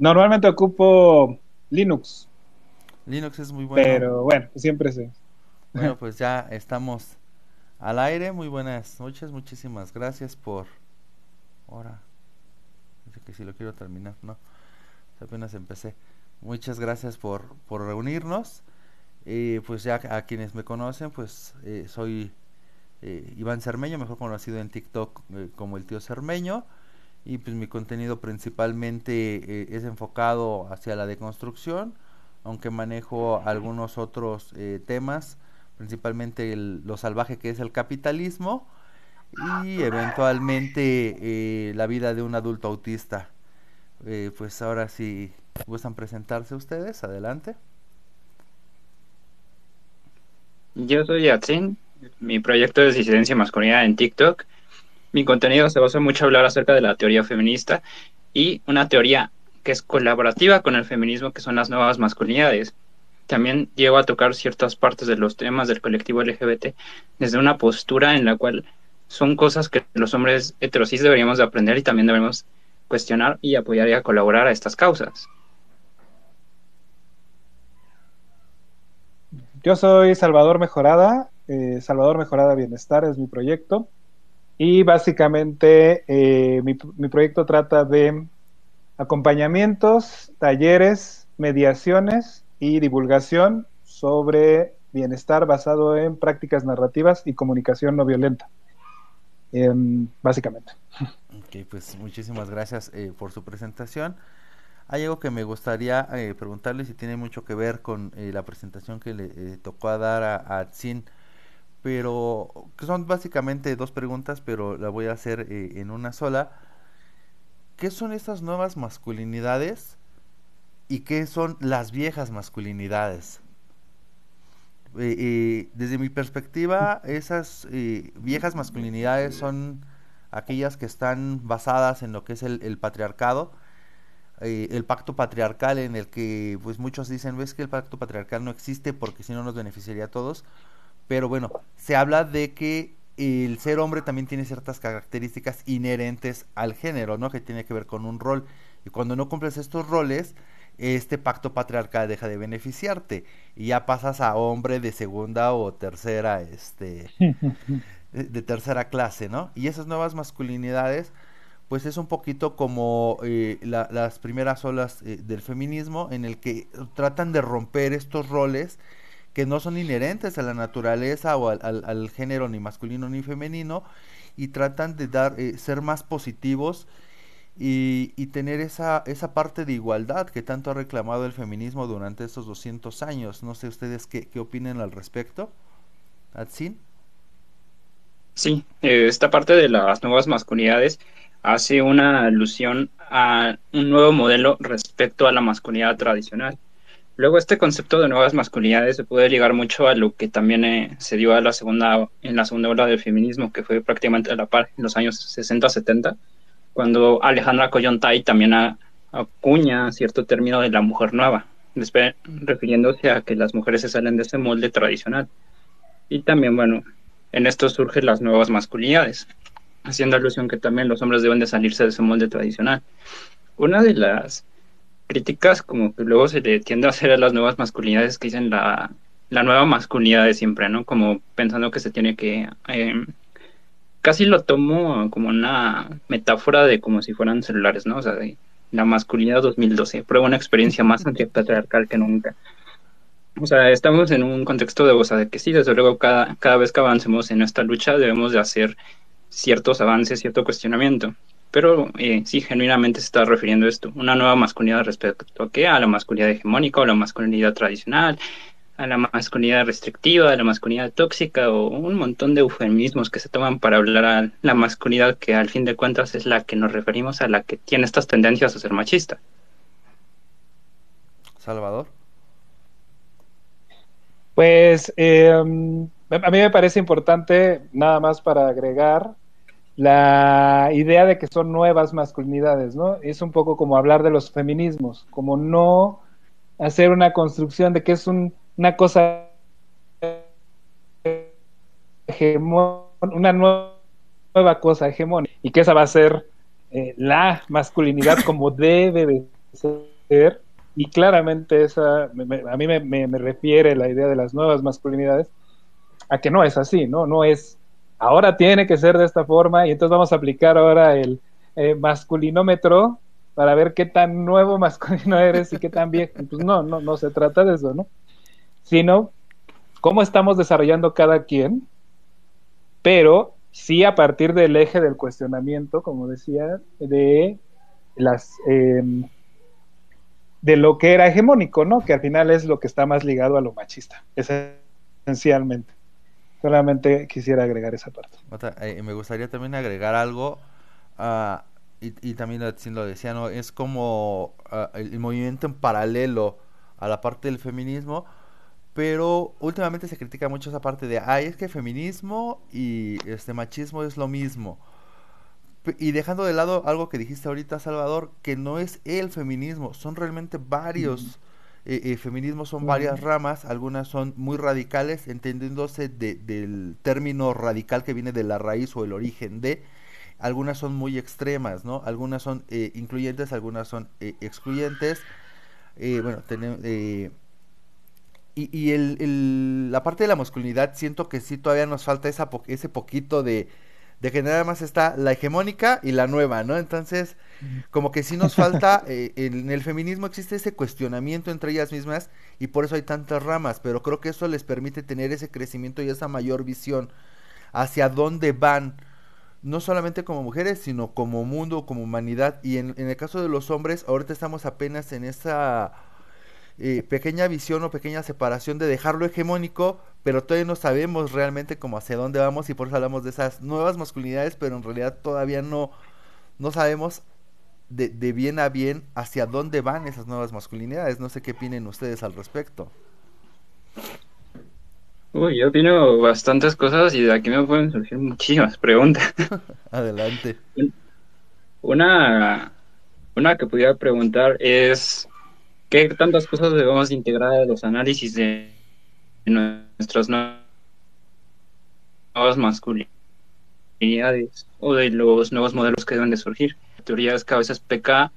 Normalmente ocupo Linux. Linux es muy bueno. Pero bueno, siempre sé. Bueno, pues ya estamos al aire. Muy buenas noches. Muchísimas gracias por. Ahora. Dice que si lo quiero terminar, no. Apenas empecé. Muchas gracias por, por reunirnos. Eh, pues ya a quienes me conocen, pues eh, soy eh, Iván Cermeño, mejor conocido en TikTok como el tío Cermeño. Y pues mi contenido principalmente es enfocado hacia la deconstrucción, aunque manejo algunos otros temas, principalmente lo salvaje que es el capitalismo y eventualmente la vida de un adulto autista. pues ahora sí, ¿gustan presentarse ustedes? Adelante. Yo soy Yatsin, mi proyecto es disidencia masculina en TikTok. Mi contenido se basa mucho en hablar acerca de la teoría feminista y una teoría que es colaborativa con el feminismo, que son las nuevas masculinidades. También llego a tocar ciertas partes de los temas del colectivo LGBT desde una postura en la cual son cosas que los hombres heterosis deberíamos de aprender y también debemos cuestionar y apoyar y a colaborar a estas causas. Yo soy Salvador Mejorada, eh, Salvador Mejorada Bienestar es mi proyecto y básicamente eh, mi, proyecto trata de acompañamientos, talleres, mediaciones y divulgación sobre bienestar basado en prácticas narrativas y comunicación no violenta, em, básicamente. Ok, pues muchísimas gracias eh, por su presentación. Hay algo que me gustaría eh, preguntarle si tiene mucho que ver con eh, la presentación que le tocó dar a, a pero son básicamente dos preguntas, pero la voy a hacer en una sola. ¿Qué son estas nuevas masculinidades y qué son las viejas masculinidades? desde mi perspectiva, esas viejas masculinidades son aquellas que están basadas en lo que es el patriarcado, eh, el pacto patriarcal en el que pues muchos dicen, ves que el pacto patriarcal no existe porque si no nos beneficiaría a todos, pero bueno, se habla de que el ser hombre también tiene ciertas características inherentes al género, ¿no? Que tiene que ver con un rol. Y cuando no cumples estos roles, este pacto patriarcal deja de beneficiarte y ya pasas a hombre de segunda o tercera, este, de tercera clase, ¿no? Y esas nuevas masculinidades pues es un poquito como eh, las primeras olas eh, del feminismo en el que tratan de romper estos roles que no son inherentes a la naturaleza o al, género ni masculino ni femenino y tratan de dar eh, ser más positivos y, tener esa, esa parte de igualdad que tanto ha reclamado el feminismo durante estos 200 años. No sé ustedes qué, qué opinen al respecto. ¿Atsin? Sí, esta parte de las nuevas masculinidades hace una alusión a un nuevo modelo respecto a la masculinidad tradicional. Luego este concepto de nuevas masculinidades se puede ligar mucho a lo que también eh, se dio a la segunda, en la segunda ola del feminismo, que fue prácticamente a la par en los años 60-70, cuando Alejandra Coyontay también acuña cierto término de la mujer nueva, refiriéndose a que las mujeres se salen de ese molde tradicional. Y también, bueno, en esto surgen las nuevas masculinidades haciendo alusión que también los hombres deben de salirse de ese molde tradicional. Una de las críticas como que luego se le tiende a hacer a las nuevas masculinidades que dicen la, la nueva masculinidad de siempre, ¿no? Como pensando que se tiene que... Em, casi lo tomo como una metáfora de como si fueran celulares, ¿no? O sea, de la masculinidad 2012. Prueba una experiencia más antipatriarcal que nunca. O sea, estamos en un contexto de, o de que sí, desde luego cada, cada vez que avancemos en esta lucha debemos de hacer ciertos avances, cierto cuestionamiento. Pero eh, sí, genuinamente se está refiriendo a esto, una nueva masculinidad respecto a qué, a la masculinidad hegemónica o la masculinidad tradicional, a la masculinidad restrictiva, a la masculinidad tóxica o un montón de eufemismos que se toman para hablar a la masculinidad que al fin de cuentas es la que nos referimos a la que tiene estas tendencias a ser machista. Salvador. Pues eh, a mí me parece importante, nada más para agregar, la idea de que son nuevas masculinidades, ¿no? Es un poco como hablar de los feminismos, como no hacer una construcción de que es una cosa una nueva cosa hegemónica y que esa va a ser eh, la masculinidad como debe de ser, y claramente esa, a mí me, me, refiere la idea de las nuevas masculinidades a que no es así, ¿no? No es, ahora tiene que ser de esta forma y entonces vamos a aplicar ahora el eh, masculinómetro para ver qué tan nuevo masculino eres y qué tan viejo. Pues no, no, no se trata de eso, ¿no? Sino cómo estamos desarrollando cada quien, pero sí a partir del eje del cuestionamiento, como decía, de las em, de lo que era hegemónico, ¿no? Que al final es lo que está más ligado a lo machista, esencialmente. Solamente quisiera agregar esa parte. Eh, me gustaría también agregar algo, uh, y, y, también lo decía, ¿no? Es como uh, el, movimiento en paralelo a la parte del feminismo, pero últimamente se critica mucho esa parte de, ay, es que feminismo y este machismo es lo mismo. Y dejando de lado algo que dijiste ahorita, Salvador, que no es el feminismo, son realmente varios eh, eh, feminismos, son varias ramas, algunas son muy radicales, entendiéndose del término radical que viene de la raíz o el origen de, algunas son muy extremas, ¿no? Algunas son eh, incluyentes, algunas son excluyentes. bueno, tenemos... y, y el, la parte de la masculinidad siento que sí todavía nos falta esa ese poquito de de que nada más está la hegemónica y la nueva, ¿no? Entonces, como que sí nos falta, eh, en el feminismo existe ese cuestionamiento entre ellas mismas y por eso hay tantas ramas, pero creo que eso les permite tener ese crecimiento y esa mayor visión hacia dónde van, no solamente como mujeres, sino como mundo, como humanidad. Y en, en el caso de los hombres, ahorita estamos apenas en esa eh, pequeña visión o pequeña separación de dejarlo hegemónico, pero todavía no sabemos realmente cómo hacia dónde vamos y por eso hablamos de esas nuevas masculinidades, pero en realidad todavía no, no sabemos de, de bien a bien hacia dónde van esas nuevas masculinidades. No sé qué opinen ustedes al respecto. Uy, yo opino bastantes cosas y de aquí me pueden surgir muchísimas preguntas. Adelante. Una, una que pudiera preguntar es ¿Qué tantas cosas debemos integrar a los análisis de nuestras nuevas masculinidades o de los nuevos modelos que deben de surgir? La teoría es que a veces peca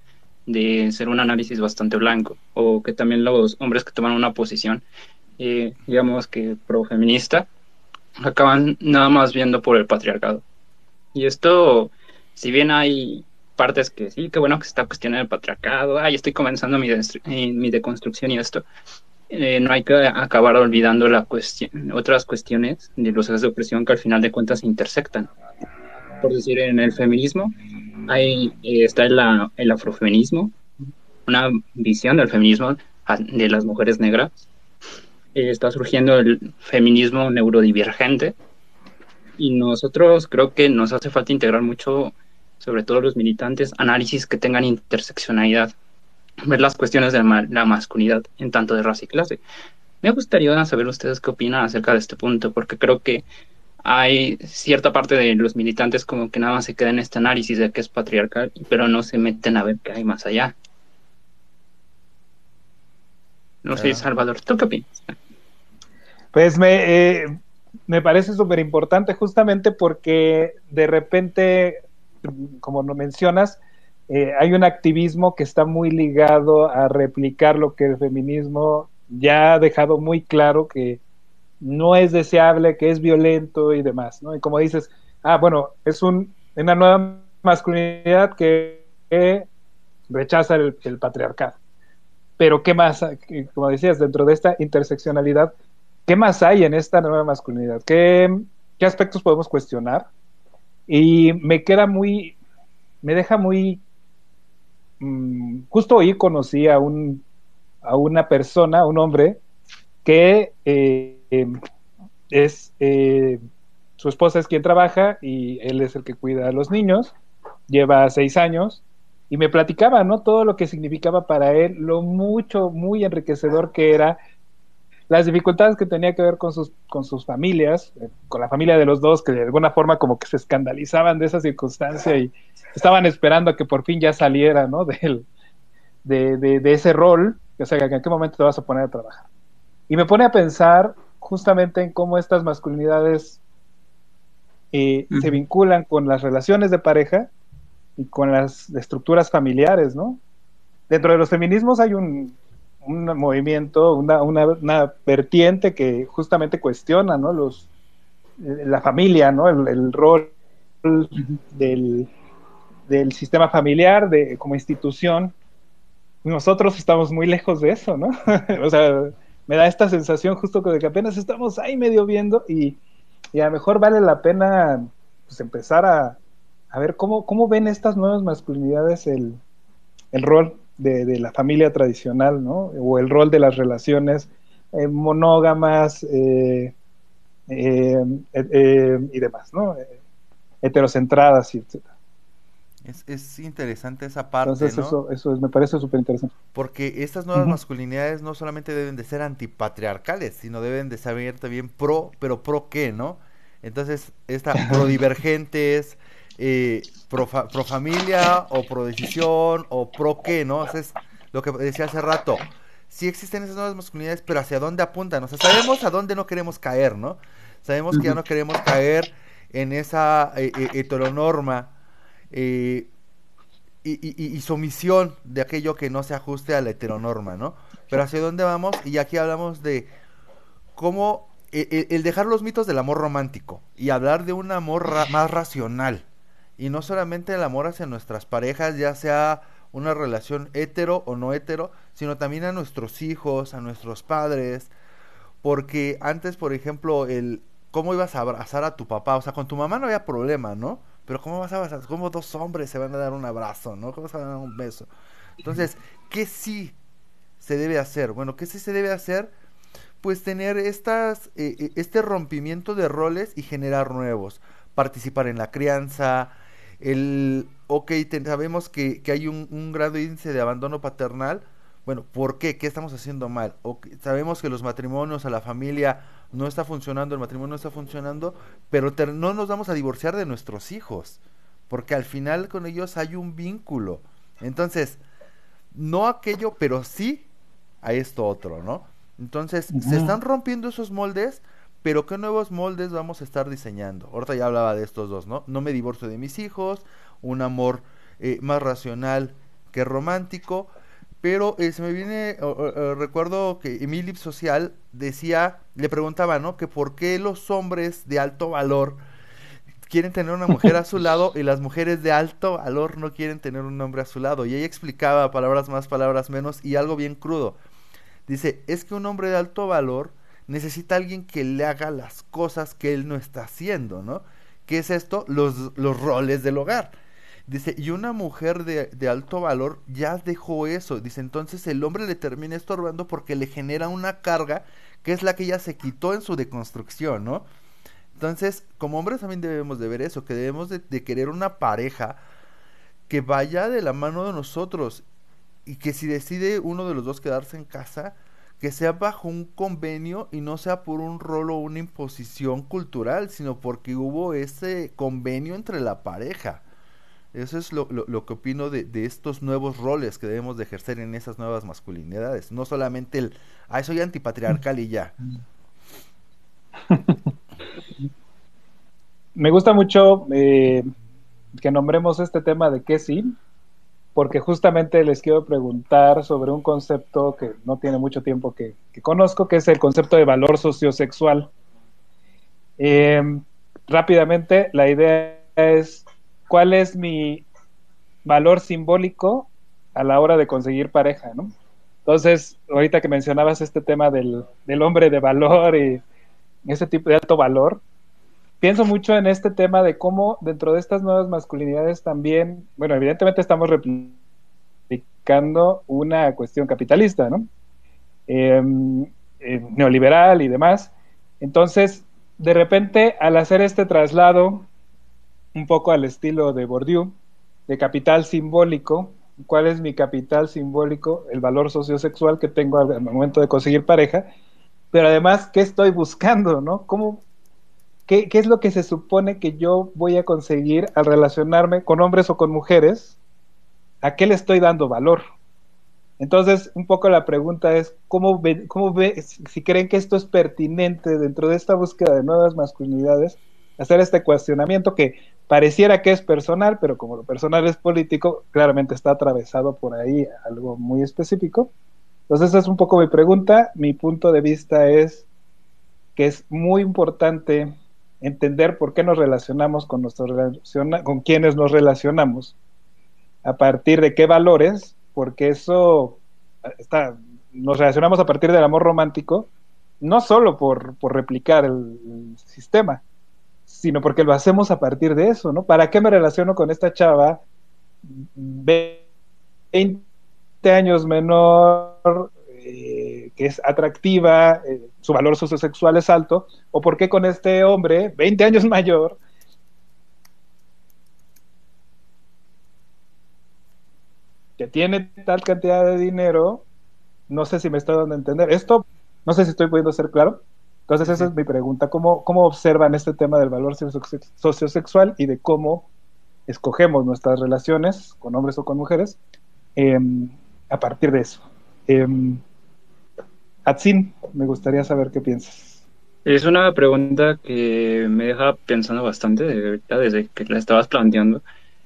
de ser un análisis bastante blanco o que también los hombres que toman una posición, eh, digamos que pro-feminista, acaban nada más viendo por el patriarcado. Y esto, si bien hay partes que sí, qué bueno que se está cuestionando el patriarcado, ay, estoy comenzando mi, mi deconstrucción y esto. Eh, no hay que acabar olvidando la cuestión, otras cuestiones de los ejes de opresión que al final de cuentas se intersectan. Por decir, en el feminismo hay, eh, está el, el afrofeminismo, una visión del feminismo de las mujeres negras. Eh, está surgiendo el feminismo neurodivergente y nosotros creo que nos hace falta integrar mucho sobre todo los militantes, análisis que tengan interseccionalidad, ver las cuestiones de la masculinidad en tanto de raza y clase. Me gustaría saber ustedes qué opinan acerca de este punto, porque creo que hay cierta parte de los militantes como que nada más se queda en este análisis de que es patriarcal, pero no se meten a ver qué hay más allá. No sé, Salvador, ¿tú qué opinas? Pues me, eh, me parece súper importante justamente porque de repente como lo mencionas, eh, hay un activismo que está muy ligado a replicar lo que el feminismo ya ha dejado muy claro que no es deseable, que es violento y demás, ¿no? Y como dices, ah, bueno, es un, una nueva masculinidad que, rechaza el, patriarcado. Pero ¿qué más, como decías, dentro de esta interseccionalidad, qué más hay en esta nueva masculinidad? ¿Qué, qué aspectos podemos cuestionar? Y me queda muy, me deja muy, mm, justo hoy conocí a, un, a una persona, un hombre, que eh, es, eh, su esposa es quien trabaja y él es el que cuida a los niños, lleva seis años, y me platicaba, ¿no? Todo lo que significaba para él, lo mucho, muy enriquecedor que era las dificultades que tenía que ver con sus, con sus familias, eh, con la familia de los dos, que de alguna forma como que se escandalizaban de esa circunstancia y estaban esperando a que por fin ya saliera, ¿no? De, de, de, ese rol, o sea, en qué momento te vas a poner a trabajar. Y me pone a pensar justamente en cómo estas masculinidades eh, se vinculan con las relaciones de pareja y con las estructuras familiares, ¿no? dentro de los feminismos hay un, un movimiento, una, una, una, vertiente que justamente cuestiona, ¿no? Los, eh, la familia, ¿no? El, el rol del, del, sistema familiar de, como institución. Nosotros estamos muy lejos de eso, ¿no? o sea, me da esta sensación justo de que apenas estamos ahí medio viendo y, y a lo mejor vale la pena pues, empezar a, a ver cómo, cómo ven estas nuevas masculinidades el, el rol de, de, la familia tradicional, ¿no? O el rol de las relaciones eh, monógamas eh, eh, y demás, ¿no? Heterocentradas y etcétera. Es, es, interesante esa parte, Entonces, ¿no? Eso, eso es, me parece súper interesante. Porque estas nuevas uh -huh. masculinidades no solamente deben de ser antipatriarcales, sino deben de saber también pro, pero pro qué, ¿no? Entonces, esta prodivergentes, eh, pro, fa, pro, familia o pro decisión o pro qué, ¿no? O sea, es lo que decía hace rato. Sí existen esas nuevas masculinidades, pero ¿hacia dónde apuntan? O sea, sabemos a dónde no queremos caer, ¿no? Sabemos que ya no queremos caer en esa eh, eh, heteronorma eh, y, y, y, sumisión de aquello que no se ajuste a la heteronorma, ¿no? Pero hacia dónde vamos, y aquí hablamos de cómo el, el dejar los mitos del amor romántico y hablar de un amor ra más racional, y no solamente el amor hacia nuestras parejas, ya sea una relación hetero o no hetero, sino también a nuestros hijos, a nuestros padres, porque antes, por ejemplo, el cómo ibas a abrazar a tu papá, o sea, con tu mamá no había problema, ¿no? Pero cómo vas a abrazar, cómo dos hombres se van a dar un abrazo, ¿no? ¿Cómo se van a dar un beso? Entonces, ¿qué sí se debe hacer? Bueno, ¿qué sí se debe hacer? Pues tener estas, eh, este rompimiento de roles y generar nuevos. Participar en la crianza, el, ok, te, sabemos que, que hay un, un, grado índice de abandono paternal. Bueno, ¿por qué? ¿Qué estamos haciendo mal? Okay, sabemos que los matrimonios, a la familia no está funcionando, el matrimonio no está funcionando, pero te, no nos vamos a divorciar de nuestros hijos, porque al final con ellos hay un vínculo. Entonces, no aquello, pero sí a esto otro, ¿no? Entonces, uh -huh. se están rompiendo esos moldes, pero ¿qué nuevos moldes vamos a estar diseñando? Ahorita ya hablaba de estos dos, ¿no? No me divorcio de mis hijos, un amor eh, más racional que romántico, pero eh, se me viene, recuerdo que Emilip Social decía, le preguntaba, ¿no? Que por qué los hombres de alto valor quieren tener una mujer a su lado y las mujeres de alto valor no quieren tener un hombre a su lado. Y ella explicaba palabras más, palabras menos y algo bien crudo. Dice, es que un hombre de alto valor necesita alguien que le haga las cosas que él no está haciendo, ¿no? ¿Qué es esto? Los, los roles del hogar. Dice, y una mujer de, de, alto valor ya dejó eso. Dice, entonces el hombre le termina estorbando porque le genera una carga que es la que ella se quitó en su deconstrucción, ¿no? Entonces, como hombres también debemos de ver eso, que debemos de, de querer una pareja que vaya de la mano de nosotros y que si decide uno de los dos quedarse en casa, que sea bajo un convenio y no sea por un rol o una imposición cultural, sino porque hubo ese convenio entre la pareja. Eso es lo, lo, que opino de, de, estos nuevos roles que debemos de ejercer en esas nuevas masculinidades. No solamente el, ah, soy antipatriarcal y ya. Me gusta mucho eh, que nombremos este tema de qué sí, porque justamente les quiero preguntar sobre un concepto que no tiene mucho tiempo que, conozco, que es el concepto de valor sociosexual. Eh, rápidamente, la idea es cuál es mi valor simbólico a la hora de conseguir pareja, ¿no? Entonces, ahorita que mencionabas este tema del, del, hombre de valor y ese tipo de alto valor, pienso mucho en este tema de cómo dentro de estas nuevas masculinidades también, bueno, evidentemente estamos replicando una cuestión capitalista, ¿no? Eh, eh, neoliberal y demás. Entonces, de repente, al hacer este traslado un poco al estilo de Bourdieu, de capital simbólico. ¿Cuál es mi capital simbólico? El valor sociosexual que tengo al, momento de conseguir pareja. Pero además, ¿qué estoy buscando? ¿no? ¿Cómo, qué, ¿Qué es lo que se supone que yo voy a conseguir al relacionarme con hombres o con mujeres? ¿A qué le estoy dando valor? Entonces, un poco la pregunta es, ¿cómo ve, cómo ve si creen que esto es pertinente dentro de esta búsqueda de nuevas masculinidades? hacer este cuestionamiento que pareciera que es personal, pero como lo personal es político, claramente está atravesado por ahí algo muy específico. Entonces esa es un poco mi pregunta. Mi punto de vista es que es muy importante entender por qué nos relacionamos con nuestros con quienes nos relacionamos, a partir de qué valores, porque eso está, nos relacionamos a partir del amor romántico, no solo por, por replicar el, sistema, sino porque lo hacemos a partir de eso, ¿no? ¿Para qué me relaciono con esta chava 20 años menor, eh, que es atractiva, eh, su valor sociosexual es alto, o por qué con este hombre 20 años mayor, que tiene tal cantidad de dinero, no sé si me está dando a entender. Esto, no sé si estoy pudiendo ser claro. Entonces, esa es mi pregunta. ¿Cómo, ¿Cómo observan este tema del valor sociosexual y de cómo escogemos nuestras relaciones con hombres o con mujeres em, a partir de eso? Eh, Atsin, me gustaría saber qué piensas. Es una pregunta que me deja pensando bastante desde que la estabas planteando.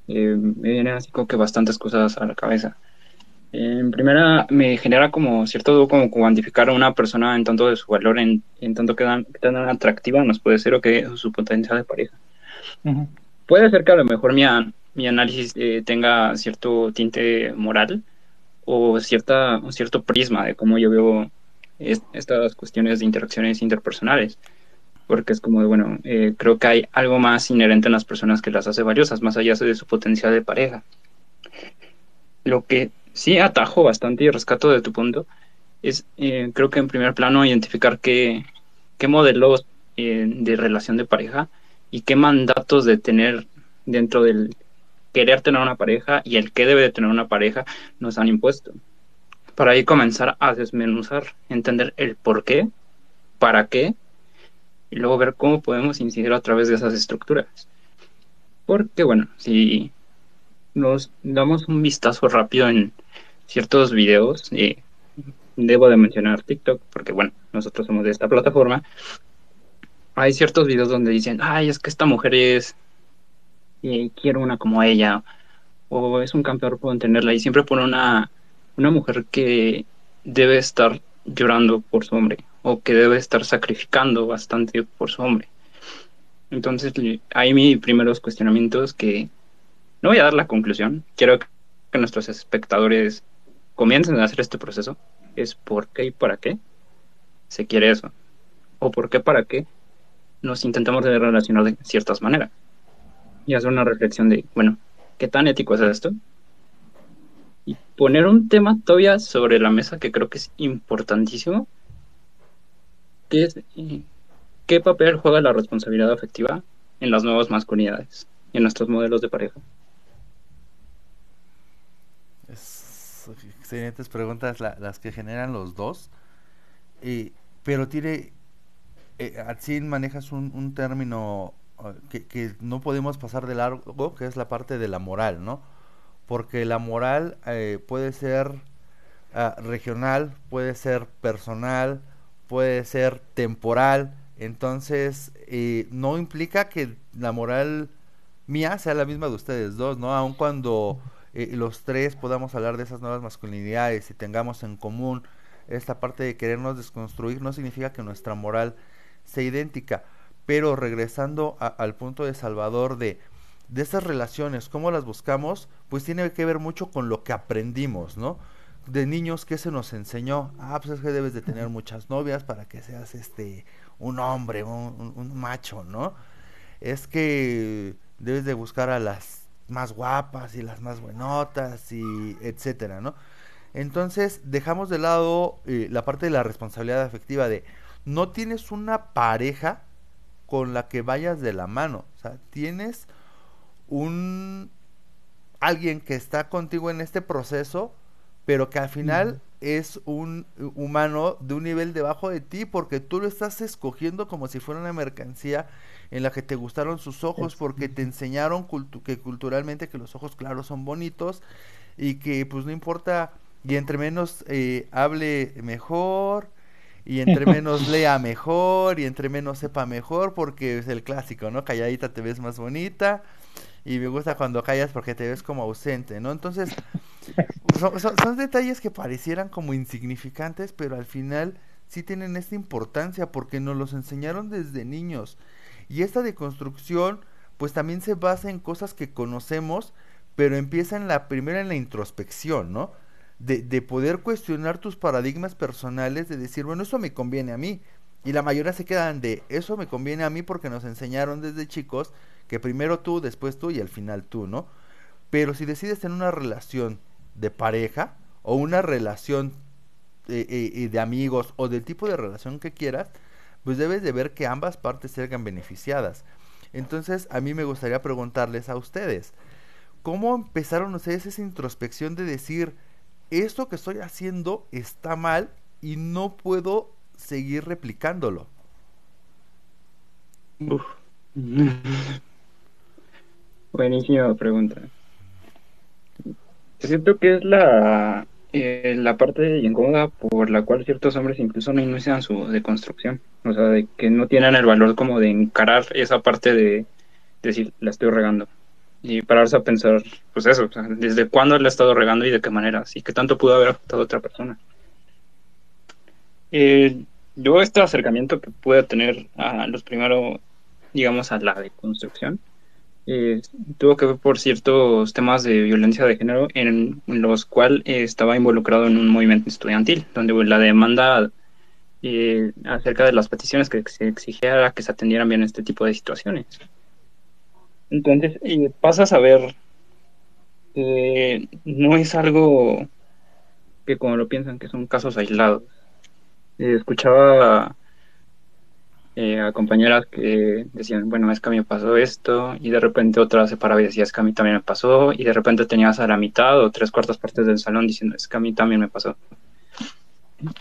Eh, me vienen así como que bastantes cosas a la cabeza. En primera, me genera como cierto duda como cuantificar a una persona en tanto de su valor, en, tanto que tan, atractiva nos puede ser o que su potencial de pareja. Puede ser que a lo mejor mi, mi análisis eh, tenga cierto tinte moral o cierta, un cierto prisma de cómo yo veo estas cuestiones de interacciones interpersonales. Porque es como, bueno, eh, creo que hay algo más inherente en las personas que las hace valiosas, más allá de su potencial de pareja. Lo que sí atajo bastante y rescato de tu punto es, eh, creo que en primer plano, identificar qué, qué modelos eh, de relación de pareja y qué mandatos de tener dentro del querer tener una pareja y el qué debe de tener una pareja nos han impuesto para ahí comenzar a desmenuzar, entender el por qué, para qué, y luego ver cómo podemos incidir a través de esas estructuras. Porque bueno, si nos damos un vistazo rápido en ciertos videos, y debo de mencionar TikTok, porque bueno, nosotros somos de esta plataforma, hay ciertos videos donde dicen, ay, es que esta mujer es, y quiero una como ella, o es un campeón, puedo tenerla, y siempre pone una una mujer que debe estar llorando por su hombre o que debe estar sacrificando bastante por su hombre. Entonces, hay mis primeros cuestionamientos que no voy a dar la conclusión. Quiero que nuestros espectadores comiencen a hacer este proceso. Es por qué y para qué se quiere eso. O por qué para qué nos intentamos relacionar de ciertas maneras. Y hacer una reflexión de, bueno, ¿qué tan ético es esto? Y poner un tema todavía sobre la mesa que creo que es importantísimo, que es eh, qué papel juega la responsabilidad afectiva en las nuevas masculinidades y en nuestros modelos de pareja. excelentes preguntas las que generan los dos, pero tiene, eh, así manejas un, término eh, que, que no podemos pasar de largo, que es la parte de la moral, ¿no? Porque la moral eh, puede ser ah, regional, puede ser personal, puede ser temporal, entonces no implica que la moral mía sea la misma de ustedes dos, ¿no? Aun cuando eh, los tres podamos hablar de esas nuevas masculinidades y tengamos en común esta parte de querernos desconstruir, no significa que nuestra moral sea idéntica. Pero regresando al punto de Salvador de de estas relaciones, cómo las buscamos, pues tiene que ver mucho con lo que aprendimos, ¿no? De niños, ¿qué se nos enseñó? Ah, pues es que debes de tener muchas novias para que seas este un hombre, un, macho, ¿no? Es que debes de buscar a las más guapas y las más buenotas y etcétera, ¿no? Entonces dejamos de lado eh, la parte de la responsabilidad afectiva de no tienes una pareja con la que vayas de la mano, o sea, tienes un alguien que está contigo en este proceso, pero que al final es un humano de un nivel debajo de ti porque tú lo estás escogiendo como si fuera una mercancía en la que te gustaron sus ojos porque te enseñaron que culturalmente que los ojos claros son bonitos y que pues no importa y entre menos eh, hable mejor y entre menos lea mejor y entre menos sepa mejor porque es el clásico, ¿no? Calladita te ves más bonita y me gusta cuando callas porque te ves como ausente, ¿no? Entonces, son, detalles que parecieran como insignificantes, pero al final sí tienen esta importancia porque nos los enseñaron desde niños. Y esta deconstrucción, pues también se basa en cosas que conocemos, pero empieza en la primera en la introspección, ¿no? De, de poder cuestionar tus paradigmas personales, de decir, bueno, eso me conviene a mí. Y la mayoría se quedan de, eso me conviene a mí porque nos enseñaron desde chicos que primero tú, después tú y al final tú, ¿no? Pero si decides tener una relación de pareja o una relación eh, eh, de amigos o del tipo de relación que quieras, pues debes de ver que ambas partes salgan beneficiadas. Entonces, a mí me gustaría preguntarles a ustedes, ¿cómo empezaron ustedes esa introspección de decir, esto que estoy haciendo está mal y no puedo seguir replicándolo? Buenísima pregunta. Siento que es la, eh, la parte incómoda por la cual ciertos hombres incluso no inician su deconstrucción. O sea, de que no tienen el valor como de encarar esa parte de, decir, la estoy regando. Y pararse a pensar, pues eso, desde cuándo la he estado regando y de qué manera, y qué tanto pudo haber afectado a otra persona. Eh, yo este acercamiento que pude tener a los primeros, digamos, a la deconstrucción, eh, tuvo que ver por ciertos temas de violencia de género en, los cuales estaba involucrado en un movimiento estudiantil, donde la demanda eh, acerca de las peticiones que se exigía que se atendieran bien este tipo de situaciones. Entonces, pasas a ver que no es algo que como lo piensan, que son casos aislados. Eh, escuchaba eh, a compañeras que decían, bueno, es que a mí me pasó esto, y de repente otra se paraba y decía, es que a mí también me pasó, y de repente tenías a la mitad o tres cuartas partes del salón diciendo, es que a mí también me pasó.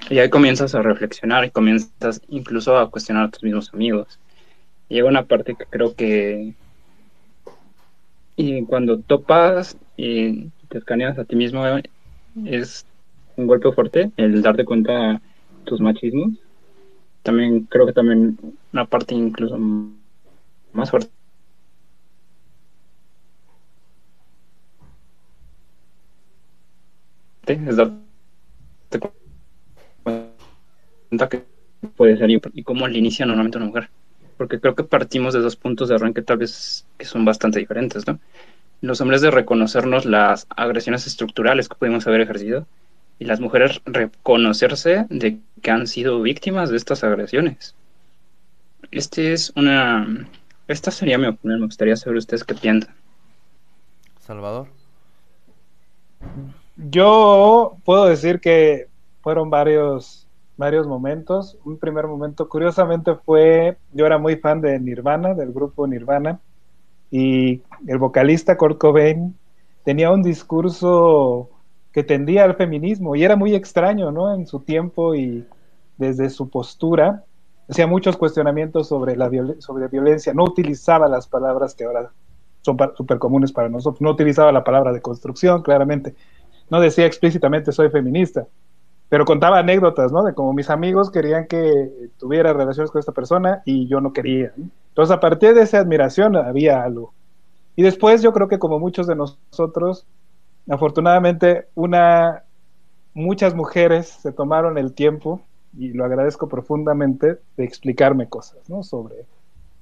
Y ahí comienzas a reflexionar y comienzas incluso a cuestionar a tus mismos amigos. llega una parte que creo que y cuando topas y te escaneas a ti mismo es un golpe fuerte el darte cuenta de tus machismos también creo que también una parte incluso más fuerte es darte cuenta que puede ser y cómo le inicia normalmente una mujer porque creo que partimos de dos puntos de arranque tal vez que son bastante diferentes ¿no? los hombres de reconocernos las agresiones estructurales que pudimos haber ejercido y las mujeres reconocerse de que han sido víctimas de estas agresiones. Este es una... Esta sería mi opinión, me gustaría saber ustedes qué piensan. Salvador. Yo puedo decir que fueron varios, varios momentos. Un primer momento, curiosamente, fue, yo era muy fan de Nirvana, del grupo Nirvana, y el vocalista Kurt Cobain tenía un discurso que tendía al feminismo y era muy extraño, ¿no? En su tiempo y desde su postura, hacía muchos cuestionamientos sobre la sobre violencia, no utilizaba las palabras que ahora son súper comunes para nosotros, no utilizaba la palabra de construcción, claramente, no decía explícitamente soy feminista, pero contaba anécdotas, ¿no? De cómo mis amigos querían que tuviera relaciones con esta persona y yo no quería. Entonces, a partir de esa admiración había algo. Y después yo creo que como muchos de nosotros, afortunadamente, una, muchas mujeres se tomaron el tiempo, y lo agradezco profundamente, de explicarme cosas ¿no? sobre,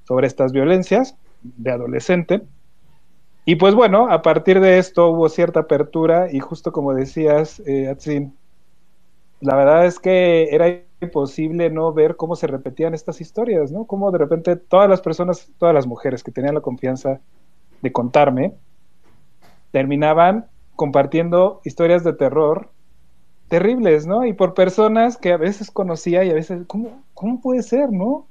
sobre estas violencias de adolescente. Y pues bueno, a partir de esto hubo cierta apertura y justo como decías, eh, Atsin, la verdad es que era imposible no ver cómo se repetían estas historias, ¿no? Cómo de repente todas las personas, todas las mujeres que tenían la confianza de contarme, terminaban compartiendo historias de terror terribles, ¿no? Y por personas que a veces conocía y a veces, ¿cómo, cómo puede ser, no?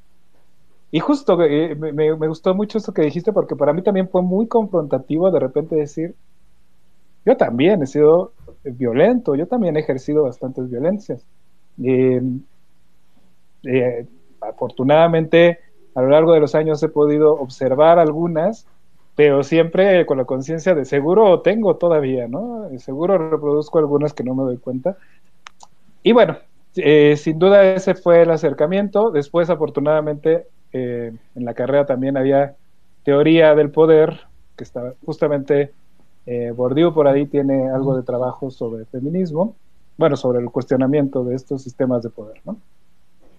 Y justo eh, me, me, gustó mucho esto que dijiste porque para mí también fue muy confrontativo de repente decir, yo también he sido violento, yo también he ejercido bastantes violencias. Eh, afortunadamente, a lo largo de los años he podido observar algunas pero siempre con la conciencia de seguro tengo todavía, ¿no? Seguro reproduzco algunas que no me doy cuenta. Y bueno, eh, sin duda ese fue el acercamiento. Después, afortunadamente, eh, en la carrera también había teoría del poder, que está justamente eh, por ahí tiene algo de trabajo sobre feminismo, bueno, sobre el cuestionamiento de estos sistemas de poder, ¿no?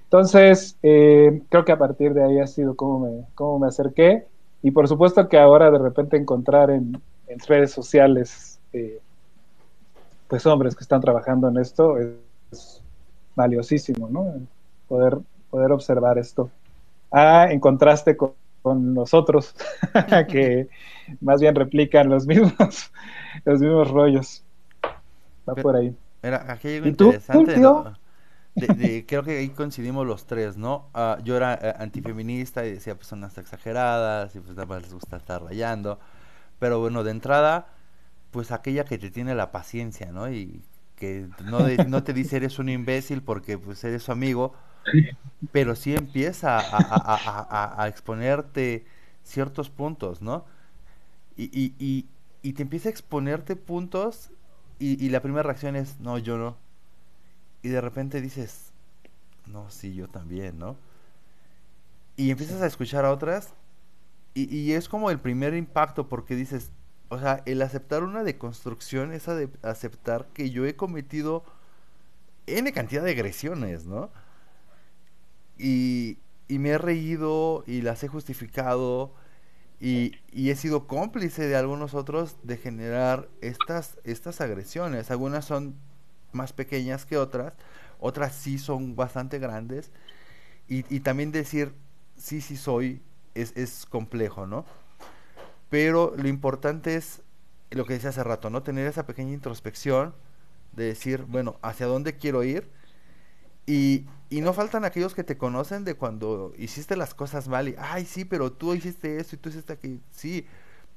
Entonces, eh, creo que a partir de ahí ha sido como me, como me acerqué y por supuesto que ahora de repente encontrar en, en redes sociales eh, pues hombres que están trabajando en esto es, valiosísimo, ¿no? Poder, poder observar esto. Ah, en contraste con, con nosotros, que más bien replican los mismos, los mismos rollos. Va por ahí. Era, aquí hay algo interesante. ¿no? De, de, creo que ahí coincidimos los tres, ¿no? Uh, yo era uh, antifeminista y decía, pues son hasta exageradas y pues nada más les gusta estar rayando. Pero bueno, de entrada, pues aquella que te tiene la paciencia, ¿no? Y que no, de, no te dice eres un imbécil porque pues eres su amigo, pero sí empieza a, a, a, a exponerte ciertos puntos, ¿no? Y, y, y, y, te empieza a exponerte puntos y, la primera reacción es, no, yo no. Y de repente dices, no, sí, yo también, ¿no? Y empiezas a escuchar a otras y, es como el primer impacto porque dices, o sea, el aceptar una deconstrucción es de aceptar que yo he cometido N cantidad de agresiones, ¿no? Y, y me he reído y las he justificado y, y, he sido cómplice de algunos otros de generar estas, estas agresiones. Algunas son más pequeñas que otras, otras sí son bastante grandes. Y, también decir, sí, sí soy, es, es complejo, ¿no? Pero lo importante es lo que decía hace rato, ¿no? Tener esa pequeña introspección de decir, bueno, ¿hacia dónde quiero ir? Y, y no faltan aquellos que te conocen de cuando hiciste las cosas mal y, ay, sí, pero tú hiciste eso y tú hiciste aquello. Sí,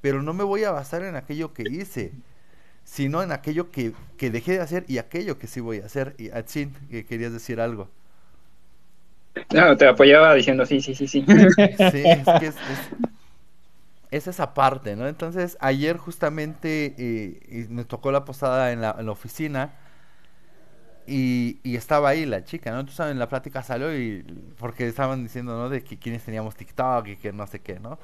pero no me voy a basar en aquello que hice, sino en aquello que, que dejé de hacer y aquello que sí voy a hacer. Y Atsin, que querías decir algo. No, te apoyaba diciendo sí, sí, sí, sí. Sí, es que es, es, es esa parte, ¿no? Entonces, ayer justamente eh, me tocó la posada en la, en la oficina y, y, estaba ahí la chica, ¿no? Entonces en la plática salió y porque estaban diciendo, ¿no? De que quienes teníamos TikTok y que no sé qué, ¿no?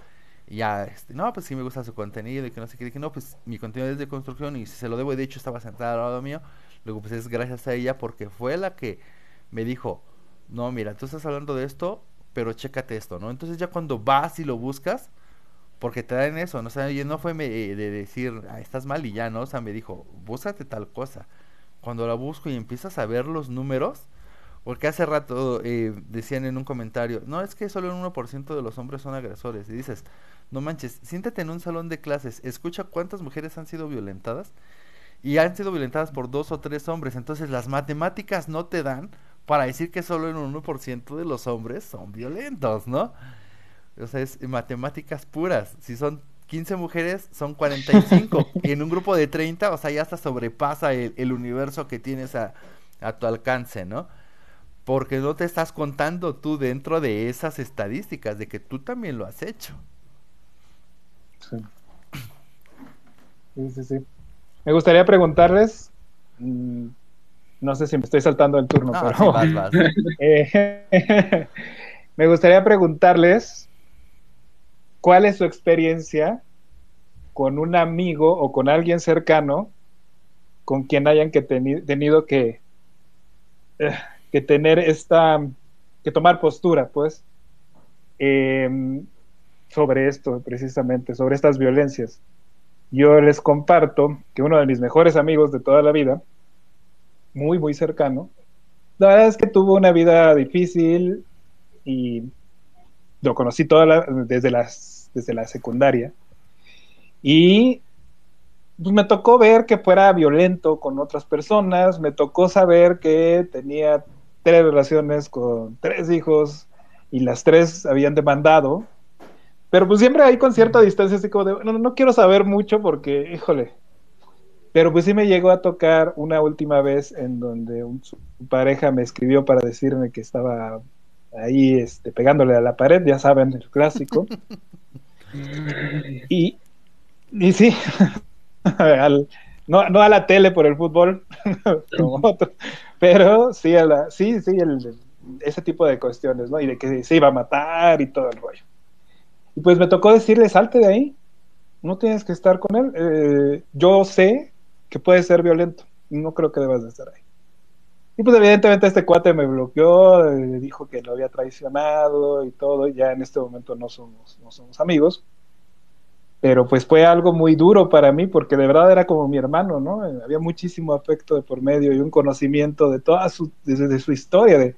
Ya, este, no, pues sí me gusta su contenido y que no sé qué. Dije, no, pues mi contenido es de construcción y se lo debo. Y de hecho estaba sentada al lado mío. Luego, pues es gracias a ella porque fue la que me dijo, no, mira, tú estás hablando de esto, pero chécate esto, ¿no? Entonces ya cuando vas y lo buscas, porque te dan eso, ¿no? O sea, no fue me, de decir, ah, estás mal y ya, ¿no? O sea, me dijo, búscate tal cosa cuando la busco y empiezas a ver los números, porque hace rato eh, decían en un comentario, no, es que solo el 1% de los hombres son agresores. Y dices, no manches, siéntate en un salón de clases, escucha cuántas mujeres han sido violentadas y han sido violentadas por dos o tres hombres. Entonces las matemáticas no te dan para decir que solo el 1% de los hombres son violentos, ¿no? O sea, es matemáticas puras. Si son 15 mujeres son 45. y en un grupo de 30, o sea, ya hasta sobrepasa el, el universo que tienes a, a, tu alcance, ¿no? Porque no te estás contando tú dentro de esas estadísticas, de que tú también lo has hecho. Sí. Sí, sí, sí. Me gustaría preguntarles, mmm, no sé si me estoy saltando el turno, no, pero... Sí, vas, vas. Eh, me gustaría preguntarles ¿Cuál es su experiencia con un amigo o con alguien cercano con quien hayan que teni tenido que, eh, que tener esta, que tomar postura, pues, eh, sobre esto precisamente, sobre estas violencias? Yo les comparto que uno de mis mejores amigos de toda la vida, muy, muy cercano, la verdad es que tuvo una vida difícil y lo conocí toda desde las desde la secundaria. Y pues, me tocó ver que fuera violento con otras personas, me tocó saber que tenía tres relaciones con tres hijos y las tres habían demandado. Pero pues siempre hay con cierta distancia, así como de, no, no quiero saber mucho porque, híjole. Pero pues sí me llegó a tocar una última vez en donde un, su pareja me escribió para decirme que estaba ahí este, pegándole a la pared, ya saben, el clásico. Y, y sí, al, no, no, a la tele por el fútbol, pero, Pero sí, sí, sí, ese tipo de cuestiones, ¿no? Y de que se iba a matar y todo el rollo. Y pues me tocó decirle, salte de ahí, no tienes que estar con él. Eh, yo sé que puede ser violento, no creo que debas de estar ahí. Y pues evidentemente este cuate me bloqueó, eh, dijo que lo había traicionado y todo, y ya en este momento no somos, no somos amigos. Pero pues fue algo muy duro para mí porque de verdad era como mi hermano, ¿no? Eh, había muchísimo afecto de por medio y un conocimiento de toda su, de, su historia, de,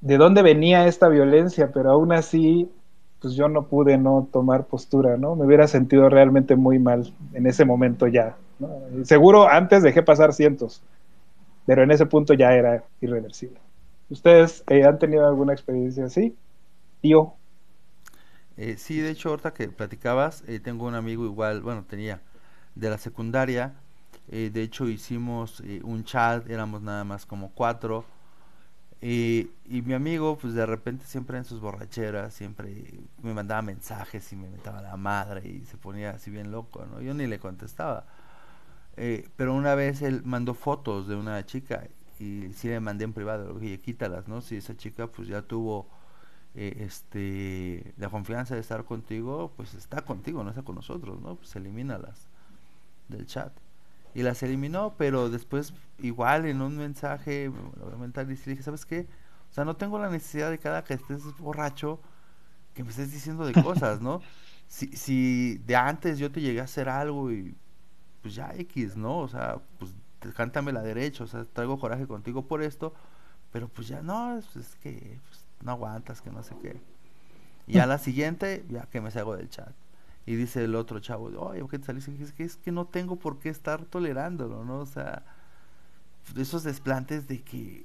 de dónde venía esta violencia, pero aún así pues yo no pude no tomar postura, ¿no? Me hubiera sentido realmente muy mal en ese momento ya. Seguro antes dejé pasar cientos, pero en ese punto ya era irreversible. ¿Ustedes eh, han tenido alguna experiencia así? Tío. Eh, sí, de hecho, ahorita que platicabas, eh, tengo un amigo igual, bueno, tenía de la secundaria, de hecho hicimos un chat, éramos nada más como cuatro, y, mi amigo, pues de repente siempre en sus borracheras, siempre me mandaba mensajes y me metaba la madre y se ponía así bien loco, ¿no? Yo ni le contestaba. Eh, pero una vez él mandó fotos de una chica y sí le mandé en privado, oye, quítalas, ¿no? Si esa chica pues ya tuvo eh, este la confianza de estar contigo, pues está contigo, no está con nosotros, ¿no? Pues elimínalas del chat. Y las eliminó, pero después igual en un mensaje, lo y dije, ¿sabes qué? O sea, no tengo la necesidad de cada que estés borracho que me estés diciendo de cosas, ¿no? Si, si de antes yo te llegué a hacer algo y pues ya X, ¿no? O sea, pues cántame la derecha, o sea, traigo coraje contigo por esto, pero pues ya no, es, que no aguantas, que no sé qué. Y a la siguiente, ya que me salgo del chat. Y dice el otro chavo, oye, ¿por qué te saliste? Es que, es que no tengo por qué estar tolerándolo, ¿no? O sea, esos desplantes de que,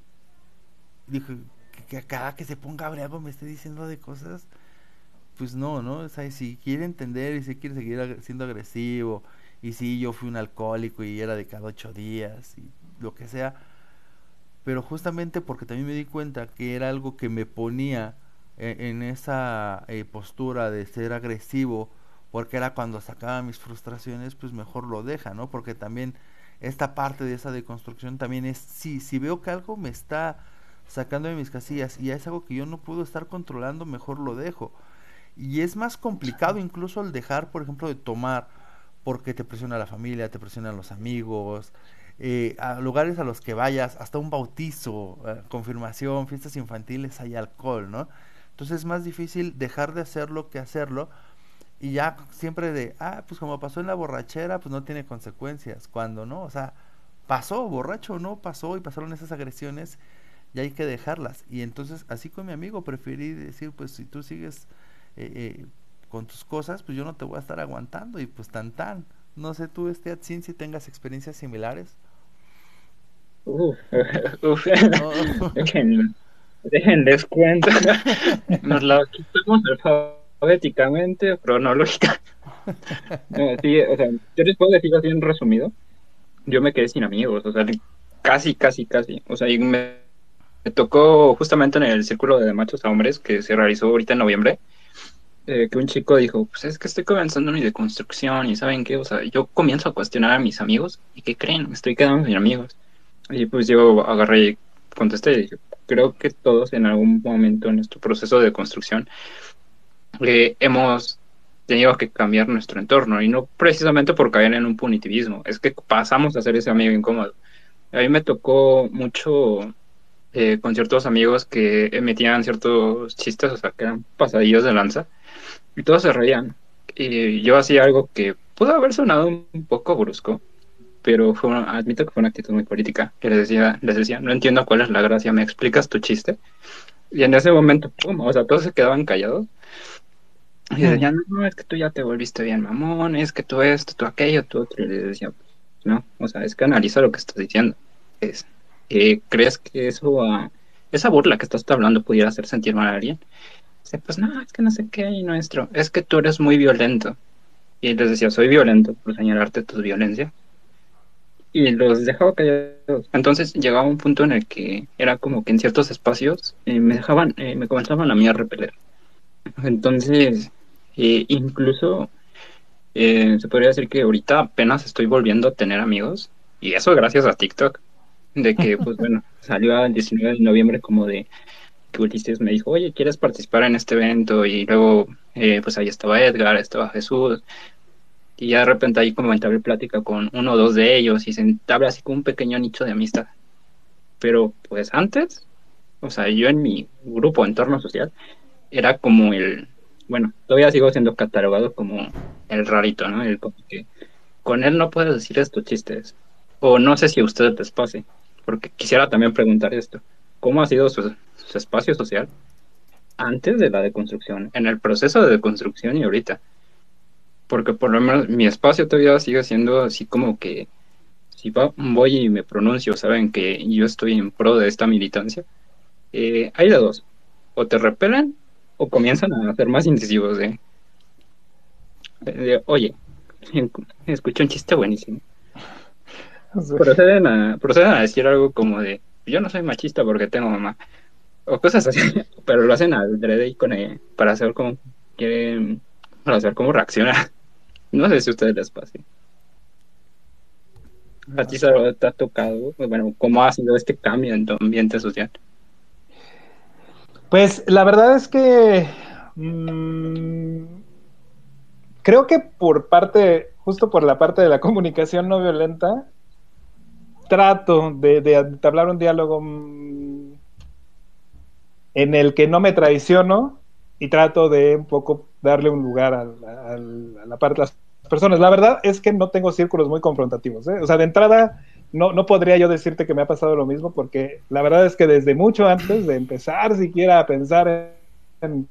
dijo, que, que cada que se ponga bravo me esté diciendo de cosas, pues no, ¿no? O sea, si quiere entender y si quiere seguir siendo agresivo y si yo fui un alcohólico y era de cada ocho días y lo que sea. Pero justamente porque también me di cuenta que era algo que me ponía e, en, esa eh, postura de ser agresivo, porque era cuando sacaba mis frustraciones, pues mejor lo deja, ¿no? Porque también esta parte de esa deconstrucción también es, sí, si veo que algo me está sacando de mis casillas y es algo que yo no puedo estar controlando, mejor lo dejo. Y es más complicado incluso el dejar, por ejemplo, de tomar porque te presiona la familia, te presionan los amigos, eh, a lugares a los que vayas, hasta un bautizo, eh, confirmación, fiestas infantiles, hay alcohol, ¿no? Entonces es más difícil dejar de hacerlo que hacerlo y ya siempre de, ah, pues como pasó en la borrachera, pues no tiene consecuencias, cuando no, o sea, pasó, borracho no, pasó y pasaron esas agresiones y hay que dejarlas. Y entonces, así con mi amigo, preferí decir, pues si tú sigues eh, eh con tus cosas, pues yo no te voy a estar aguantando y pues tan tan. No sé tú, este Atsin, si tengas experiencias similares. Uf, uf. Dejen, déjenles cuento. Nos la quitamos alfabéticamente, cronológica. sí, o sea, yo les puedo decir así en resumido. Yo me quedé sin amigos, o sea, casi, casi, casi. O sea, y me, me tocó justamente en el círculo de machos a hombres que se realizó ahorita en noviembre eh, que un chico dijo, pues es que estoy comenzando mi deconstrucción y saben qué, o sea, yo comienzo a cuestionar a mis amigos y ¿qué creen? Me estoy quedando sin amigos. Y pues yo agarré y contesté y creo que todos en algún momento en nuestro proceso de deconstrucción eh, hemos tenido que cambiar nuestro entorno y no precisamente por caer en un punitivismo, es que pasamos a ser ese amigo incómodo. A mí me tocó mucho eh, con ciertos amigos que emitían ciertos chistes, o sea, que eran pasadillos de lanza y todos se reían. Y yo hacía algo que pudo haber sonado un poco brusco, pero fue admito que fue una actitud muy política. Que les decía, les decía, no entiendo cuál es la gracia, ¿me explicas tu chiste? Y en ese momento, pum, o sea, todos se quedaban callados. Y decían, no, es que tú ya te volviste bien mamón, es que tú esto, tú aquello, tú otro. Y les decía, no, o sea, es que analiza lo que estás diciendo. Es, eh, ¿Crees que eso, esa burla que estás hablando pudiera hacer sentir mal a alguien? pues no, es que no sé qué, y nuestro, es que tú eres muy violento. Y les decía, soy violento por señalarte tu violencia. Y los dejaba callados. Entonces llegaba un punto en el que era como que en ciertos espacios eh, me dejaban, eh, me comenzaban a mí a repeler. Entonces, eh, incluso se podría decir que ahorita apenas estoy volviendo a tener amigos. Y eso gracias a TikTok. de que, pues bueno, salió el 19 de noviembre como de que Ulises me dijo, oye, ¿quieres participar en este evento? Y luego, eh, pues ahí estaba Edgar, estaba Jesús, y ya de repente ahí como entabla plática con uno o dos de ellos y se entabla así como un pequeño nicho de amistad. Pero pues antes, o sea, yo en mi grupo, entorno social, era como el, bueno, todavía sigo siendo catalogado como el rarito, ¿no? El que con él no puedes decir estos chistes. O no sé si a ustedes les pase, porque quisiera también preguntar esto. ¿Cómo ha sido su, su espacio social antes de la deconstrucción, en el proceso de deconstrucción y ahorita? Porque por lo menos mi espacio todavía sigue siendo así como que si voy y me pronuncio, saben que yo estoy en pro de esta militancia, eh, hay de dos, o te repelan o comienzan a ser más incisivos de, oye, escuché un chiste buenísimo. Proceden a, proceden a decir algo como de, yo no soy machista porque tengo mamá, o cosas así, pero lo hacen al y con para hacer como quieren para saber cómo reacciona. No sé si a ustedes les pase. ¿A ti te ha tocado? Bueno, ¿cómo ha sido este cambio en tu ambiente social? Pues la verdad es que mmm, creo que por parte, justo por la parte de la comunicación no violenta, trato de, de entablar un diálogo mm, en el que no me traiciono y trato de un poco darle un lugar a, la parte de las personas. La verdad es que no tengo círculos muy confrontativos. ¿eh? O sea, de entrada, no, no podría yo decirte que me ha pasado lo mismo, porque la verdad es que desde mucho antes de empezar siquiera a pensar en,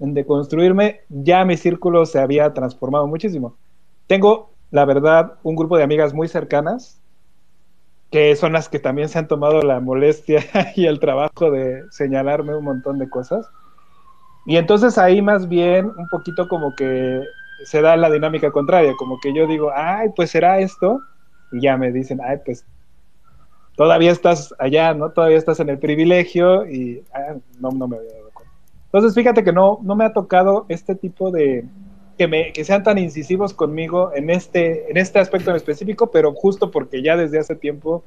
en deconstruirme, ya mi círculo se había transformado muchísimo. Tengo, la verdad, un grupo de amigas muy cercanas, que son las que también se han tomado la molestia y el trabajo de señalarme un montón de cosas. Y entonces ahí más bien un poquito como que se da la dinámica contraria, como que yo digo, ay, pues será esto, y ya me dicen, ay, pues todavía estás allá, ¿no? Todavía estás en el privilegio y ah, no, no me había dado cuenta. Entonces, fíjate que no, no me ha tocado este tipo de, que, me, que sean tan incisivos conmigo en este, en este aspecto en específico, pero justo porque ya desde hace tiempo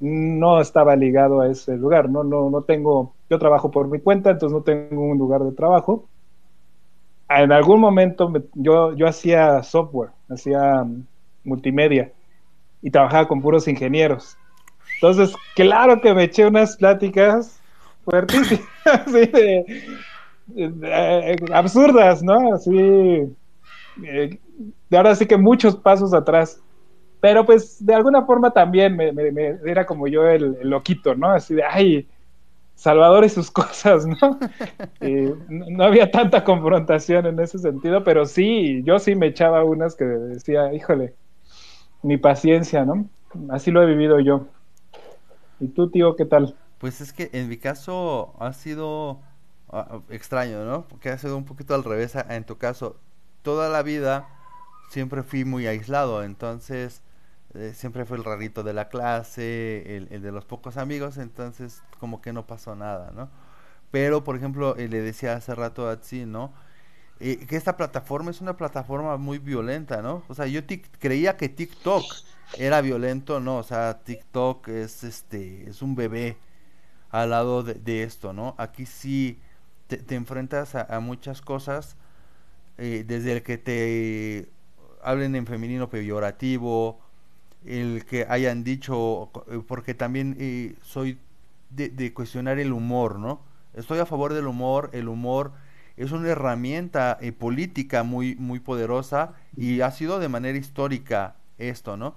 no estaba ligado a ese lugar, ¿no? No, no tengo, yo trabajo por mi cuenta, entonces no tengo un lugar de trabajo. En algún momento yo, yo hacía software, hacía multimedia y trabajaba con puros ingenieros. Entonces, claro que me eché unas pláticas fuertísimas, absurdas, ¿no? Así, eh, de ahora sí que muchos pasos atrás. Pero pues de alguna forma también me, era como yo el, loquito, ¿no? Así de, ay, Salvador y sus cosas, ¿no? no había tanta confrontación en ese sentido, pero sí, yo sí me echaba unas que decía, híjole, mi paciencia, ¿no? Así lo he vivido yo. ¿Y tú, tío, qué tal? Pues es que en mi caso ha sido ah, extraño, ¿no? Porque ha sido un poquito al revés en tu caso. Toda la vida siempre fui muy aislado, entonces eh, siempre fue el rarito de la clase, el, de los pocos amigos, entonces como que no pasó nada, ¿no? Pero, por ejemplo, eh, le decía hace rato a Tsi, ¿no? Eh, que esta plataforma es una plataforma muy violenta, ¿no? O sea, yo creía que TikTok era violento, ¿no? O sea, TikTok es, este, es un bebé al lado de, esto, ¿no? Aquí sí te, enfrentas a, muchas cosas, desde el que te hablen en femenino peyorativo, el que hayan dicho, eh, porque también eh, soy de, cuestionar el humor, ¿no? Estoy a favor del humor, el humor es una herramienta eh, política muy, muy poderosa y ha sido de manera histórica esto, ¿no?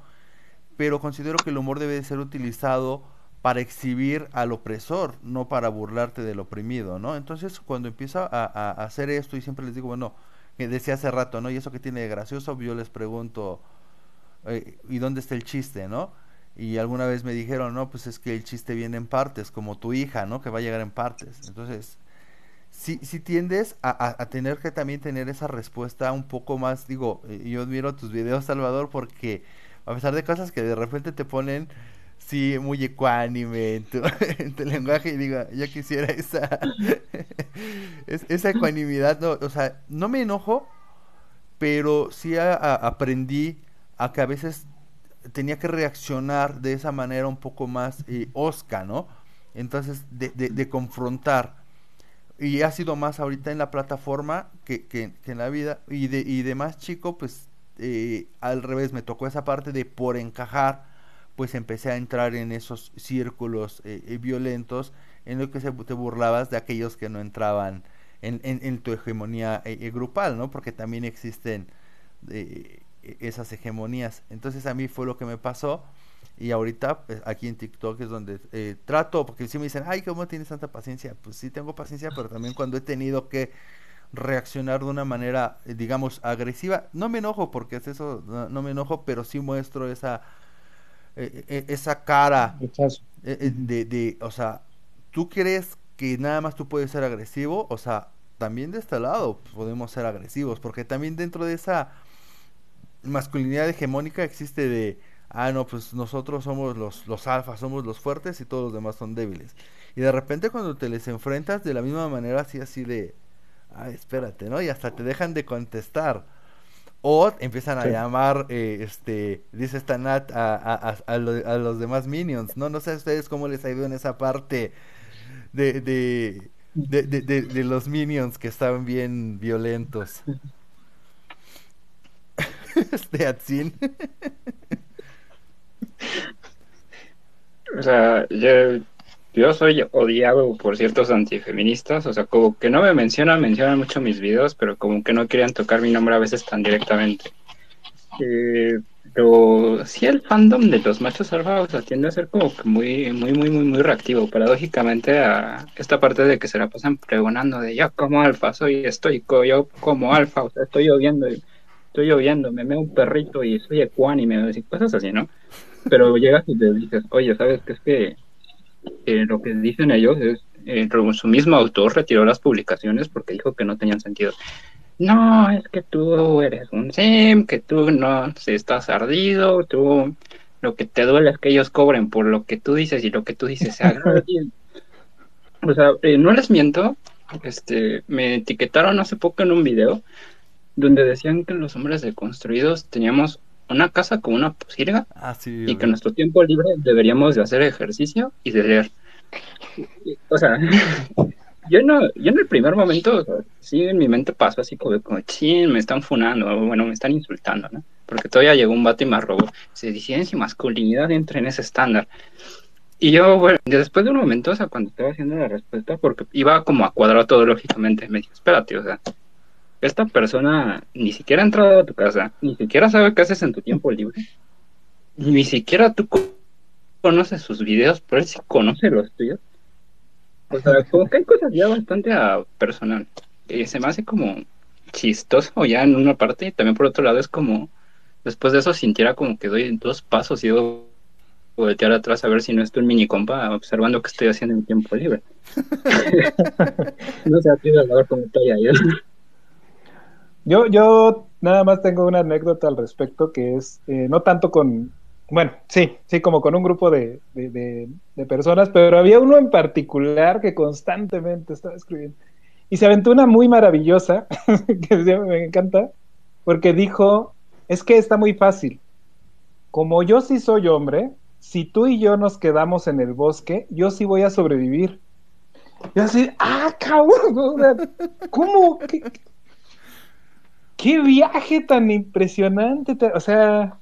Pero considero que el humor debe ser utilizado para exhibir al opresor, no para burlarte del oprimido, ¿no? Entonces, cuando empiezo a, hacer esto y siempre les digo, bueno, decía hace rato, ¿no? Y eso que tiene de gracioso, yo les pregunto, eh, ¿y dónde está el chiste, no? Y alguna vez me dijeron, no, pues es que el chiste viene en partes, como tu hija, ¿no? Que va a llegar en partes. Entonces, si, si tiendes a, tener que también tener esa respuesta un poco más, digo, eh, yo admiro tus videos, Salvador, porque a pesar de cosas que de repente te ponen, sí, muy ecuánime en tu, en lenguaje, y digo, yo quisiera esa, esa ecuanimidad, no, o sea, no me enojo, pero sí aprendí a que a veces tenía que reaccionar de esa manera un poco más eh, osca, ¿no? Entonces, de, confrontar. Y ha sido más ahorita en la plataforma que, en la vida. Y de, más chico, pues eh, al revés, me tocó esa parte de por encajar, pues empecé a entrar en esos círculos eh, eh, violentos en lo que se, te burlabas de aquellos que no entraban en, en, tu hegemonía grupal, ¿no? Porque también existen esas hegemonías. Entonces a mí fue lo que me pasó y ahorita pues, aquí en TikTok es donde eh, trato, porque si me dicen, ay, ¿cómo tienes tanta paciencia? Pues sí tengo paciencia, pero también cuando he tenido que reaccionar de una manera, eh, digamos, agresiva, no me enojo porque es eso, no, me enojo, pero sí muestro esa, eh, esa cara de, de, o sea, ¿tú crees que nada más tú puedes ser agresivo? O sea, también de este lado podemos ser agresivos, porque también dentro de esa masculinidad hegemónica existe de, ah, no, pues nosotros somos los, los alfas, somos los fuertes y todos los demás son débiles. Y de repente cuando te les enfrentas de la misma manera, así, así de, ah, espérate, ¿no? Y hasta te dejan de contestar. O empiezan a llamar, eh, este, dice esta Nat, a, a, a, los demás minions, ¿no? No sé a ustedes cómo les ha ido en esa parte de, de, de, de, de los minions que estaban bien violentos. este Atsin. o sea, yo, soy odiado por ciertos antifeministas, o sea, como que no me mencionan, mencionan mucho mis videos, pero como que no querían tocar mi nombre a veces tan directamente. Eh, pero sí el fandom de los machos alfa, o sea, tiende a ser como que muy, muy, muy, muy, muy reactivo, paradójicamente a esta parte de que se la pasan pregonando de yo como alfa soy estoico, yo como alfa, o sea, estoy odiando estoy lloviendo, me meo un perrito y soy ecuánime, y cosas así, ¿no? Pero llegas y te dices, oye, ¿sabes qué es que lo que dicen ellos es, eh, su mismo autor retiró las publicaciones porque dijo que no tenían sentido. No, es que tú eres un sim, que tú no se estás ardido, tú lo que te duele es que ellos cobren por lo que tú dices y lo que tú dices se haga. o sea, eh, no les miento, este, me etiquetaron hace poco en un video donde decían que los hombres deconstruidos teníamos una casa con una posirga ah, y que en nuestro tiempo libre deberíamos de hacer ejercicio y de leer. O sea, yo no, yo en el primer momento, sí en mi mente pasó así como, como me están funando, o bueno, me están insultando, ¿no? Porque todavía llegó un vato y me robó. Se disidencia y masculinidad entra en ese estándar. Y yo, bueno, después de un momento, o sea, cuando estaba haciendo la respuesta, porque iba como a cuadrar todo lógicamente, me dije, espérate, o sea, esta persona ni siquiera ha entrado a tu casa, ni siquiera sabe qué haces en tu tiempo libre, ni siquiera tú conoces sus videos, pero él sí conoce los tuyos. O sea, como que hay cosas ya bastante a personal. Y se me hace como chistoso ya en una parte, y también por otro lado es como, después de eso sintiera como que doy dos pasos y debo voltear atrás a ver si no estoy un mini compa observando qué estoy haciendo en tiempo libre. no sé a ti, cómo estoy ahí. Yo, yo nada más tengo una anécdota al respecto que es, eh, no tanto con, bueno, sí, sí, como con un grupo de, de, personas, pero había uno en particular que constantemente estaba escribiendo. Y se aventó una muy maravillosa, que me encanta, porque dijo, es que está muy fácil. Como yo sí soy hombre, si tú y yo nos quedamos en el bosque, yo sí voy a sobrevivir. Y así, ah, cabrón, ¿cómo? ¿Qué, qué viaje tan impresionante, o sea,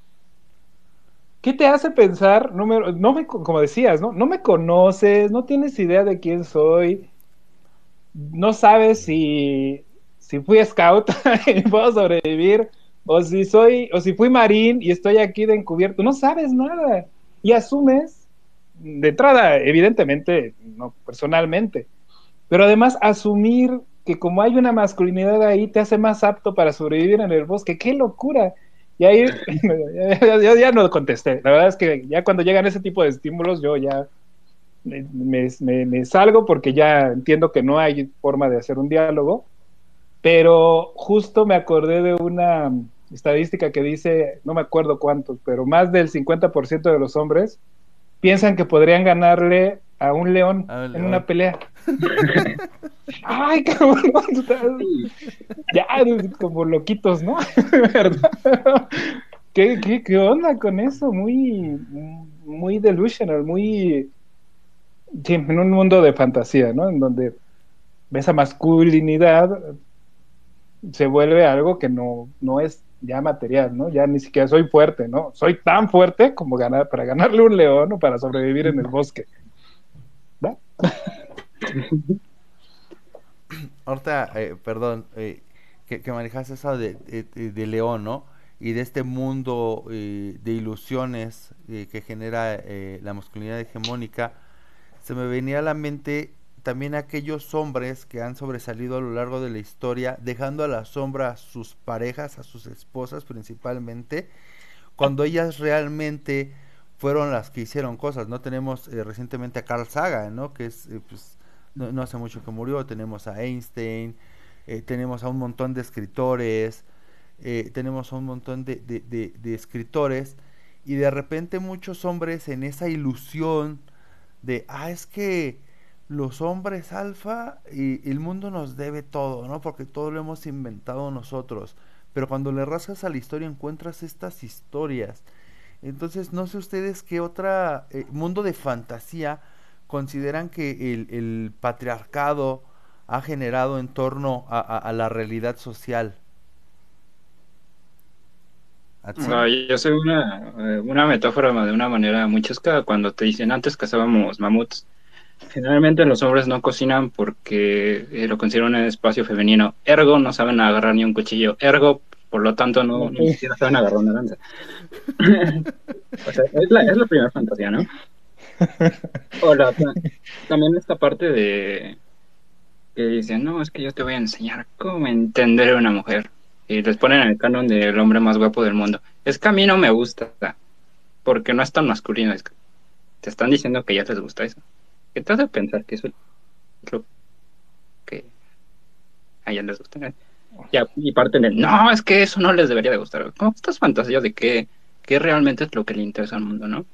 ¿qué te hace pensar? No me, no me, como decías, ¿no? No me conoces, no tienes idea de quién soy, no sabes si, si fui scout y puedo sobrevivir, o si soy, o si fui marín y estoy aquí de encubierto, no sabes nada. Y asumes, de entrada, evidentemente, no personalmente, pero además asumir que como hay una masculinidad ahí, te hace más apto para sobrevivir en el bosque. ¡Qué locura! Y ahí yo ya, no contesté. La verdad es que ya cuando llegan ese tipo de estímulos, yo ya me, salgo porque ya entiendo que no hay forma de hacer un diálogo. Pero justo me acordé de una estadística que dice, no me acuerdo cuántos, pero más del 50% de los hombres piensan que podrían ganarle a un león en una pelea. Ay, cabrón, ya como loquitos, ¿no? ¿Verdad? ¿Qué, qué, qué onda con eso? Muy, muy delusional, muy... En un mundo de fantasía, ¿no? En donde esa masculinidad se vuelve algo que no, no es ya material, ¿no? Ya ni siquiera soy fuerte, ¿no? Soy tan fuerte como ganar, para ganarle un león o para sobrevivir en el bosque. ¿Va? Ahorita, eh, perdón, eh, que, que manejas eso de, de, león, ¿no? Y de este mundo eh, de ilusiones eh, que genera la masculinidad hegemónica, se me venía a la mente también aquellos hombres que han sobresalido a lo largo de la historia, dejando a la sombra a sus parejas, a sus esposas principalmente, cuando ellas realmente fueron las que hicieron cosas. No tenemos eh, recientemente a Carl Sagan, ¿no? Que es, pues, no, hace mucho que murió. Tenemos a Einstein, eh, tenemos a un montón de escritores, eh, tenemos a un montón de, de, de, de escritores y de repente muchos hombres en esa ilusión de, ah, es que los hombres alfa y el mundo nos debe todo, ¿no? Porque todo lo hemos inventado nosotros. Pero cuando le rascas a la historia encuentras estas historias. Entonces, no sé ustedes qué otra eh, mundo de fantasía consideran que el, el patriarcado ha generado en torno a, a, a la realidad social. No, yo soy una, eh, una metáfora de una manera muy chusca cuando te dicen antes cazábamos mamuts Generalmente los hombres no cocinan porque eh, lo consideran un espacio femenino. Ergo, no saben agarrar ni un cuchillo. Ergo, por lo tanto, no, ni siquiera saben agarrar una lanza. o sea, es la, es la primera fantasía, ¿no? O la, también esta parte de que dicen, no, es que yo te voy a enseñar cómo entender a una mujer. Y les ponen el canon del hombre más guapo del mundo. Es que a mí no me gusta, porque no es tan masculino. Es que te están diciendo que ya les gusta eso que te hace pensar que eso es lo que a ellas les gusta. Ya, y parten de, no, es que eso no les debería de gustar. Como estas fantasías de que, que realmente es lo que le interesa al mundo, ¿no?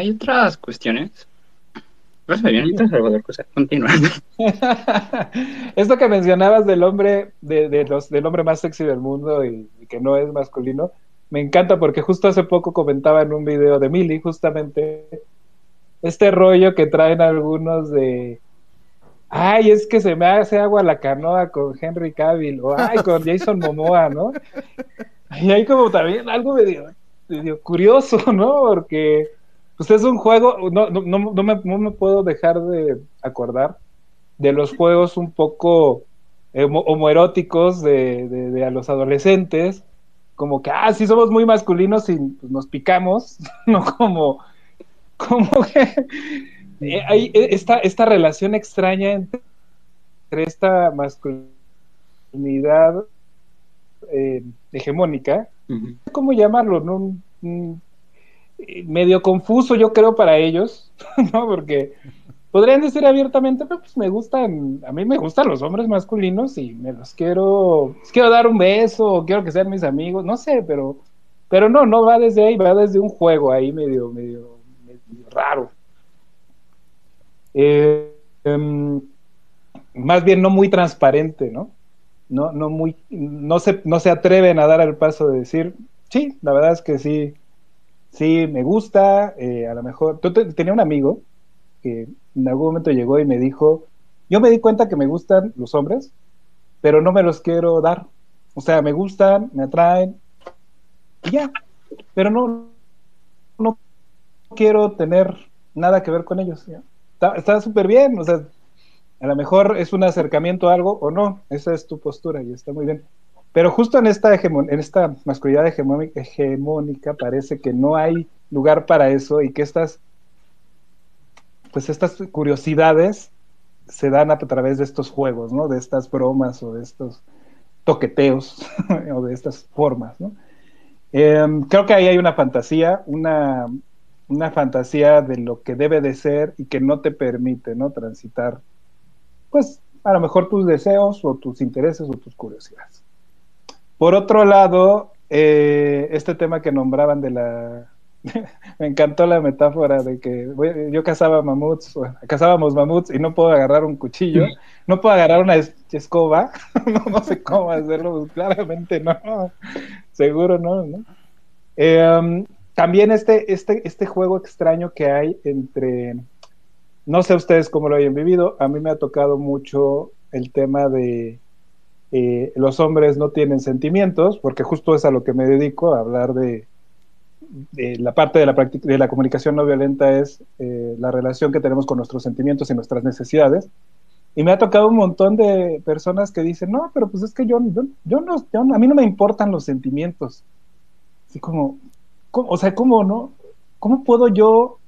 Hay otras cuestiones. bien, Salvador, cosa. Continúa. Esto que mencionabas del hombre, de, de los, del hombre más sexy del mundo y, y que no es masculino, me encanta porque justo hace poco comentaba en un video de Mili justamente este rollo que traen algunos de ay, es que se me hace agua la canoa con Henry Cavill o ay, con Jason Momoa, ¿no? Y hay como también algo medio, medio curioso, ¿no? Porque pues es un juego, no, no, no, no, me, no me puedo dejar de acordar de los juegos un poco homoeróticos de, de, de a los adolescentes, como que, ah, sí somos muy masculinos y pues, nos picamos, no como, como que eh, hay esta, esta relación extraña entre, esta masculinidad eh, hegemónica, uh -huh. ¿cómo llamarlo? ¿no? Medio confuso yo creo para ellos, ¿no? Porque podrían decir abiertamente, pero pues me gustan, a mí me gustan los hombres masculinos y me los quiero, les quiero dar un beso, quiero que sean mis amigos, no sé, pero, pero no, no va desde ahí, va desde un juego ahí medio, medio, medio raro. Eh, um, más bien no muy transparente, ¿no? No, no muy, no se, no se atreven a dar el paso de decir, sí, la verdad es que sí, sí, me gusta, eh, a lo mejor, tú te, tenía un amigo que en algún momento llegó y me dijo, yo me di cuenta que me gustan los hombres, pero no me los quiero dar. O sea, me gustan, me atraen, y ya, pero no, no quiero tener nada que ver con ellos. Está súper bien, o sea, a lo mejor es un acercamiento a algo o no, esa es tu postura y está muy bien. Pero justo en esta, en esta masculinidad hegemónica, parece que no hay lugar para eso y que estas pues estas curiosidades se dan a través de estos juegos, ¿no? De estas bromas o de estos toqueteos o de estas formas, ¿no? Eh, creo que ahí hay una fantasía, una, una fantasía de lo que debe de ser y que no te permite, ¿no? Transitar, pues, a lo mejor tus deseos o tus intereses o tus curiosidades. Por otro lado, eh, este tema que nombraban de la me encantó la metáfora de que yo cazaba mamuts, cazábamos mamuts y no puedo agarrar un cuchillo, no puedo agarrar una escoba, no, sé cómo hacerlo, pues, claramente no, seguro no, ¿no? Em, también este, este, este juego extraño que hay entre, no sé ustedes cómo lo hayan vivido, a mí me ha tocado mucho el tema de eh, los hombres no tienen sentimientos, porque justo es a lo que me dedico, a hablar de, la parte de la, de la comunicación no violenta es eh, la relación que tenemos con nuestros sentimientos y nuestras necesidades. Y me ha tocado un montón de personas que dicen, no, pero pues es que yo, yo, no, a mí no me importan los sentimientos. Así como, o sea, ¿cómo no? ¿Cómo puedo yo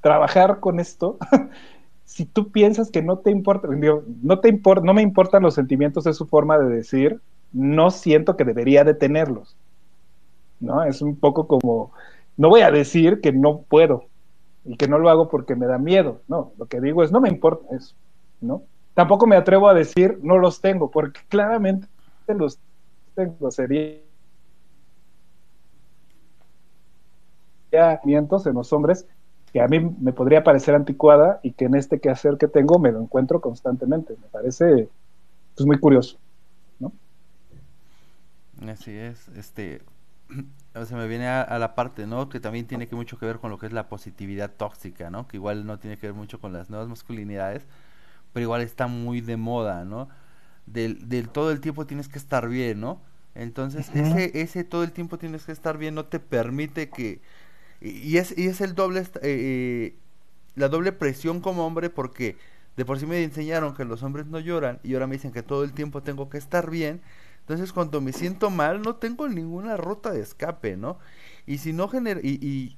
trabajar con esto si tú piensas que no te importa, no te no me importan los sentimientos, es su forma de decir, no siento que debería de tenerlos. ¿No? Es un poco como, no voy a decir que no puedo y que no lo hago porque me da miedo, no, lo que digo es, no me importa eso, ¿no? Tampoco me atrevo a decir, no los tengo, porque claramente los tengo, sería en los hombres que a mí me podría parecer anticuada y que en este quehacer que tengo me lo encuentro constantemente. Me parece pues, muy curioso, ¿no? Así es, este, se me viene a, la parte, ¿no? Que también tiene que mucho que ver con lo que es la positividad tóxica, ¿no? Que igual no tiene que ver mucho con las nuevas masculinidades, pero igual está muy de moda, ¿no? Del, del todo el tiempo tienes que estar bien, ¿no? Entonces, ese, ese todo el tiempo tienes que estar bien no te permite que y, es, y es el doble, eh, eh, la doble presión como hombre porque de por sí me enseñaron que los hombres no lloran y ahora me dicen que todo el tiempo tengo que estar bien. Entonces cuando me siento mal no tengo ninguna ruta de escape, ¿no? Y si no genera... Y, y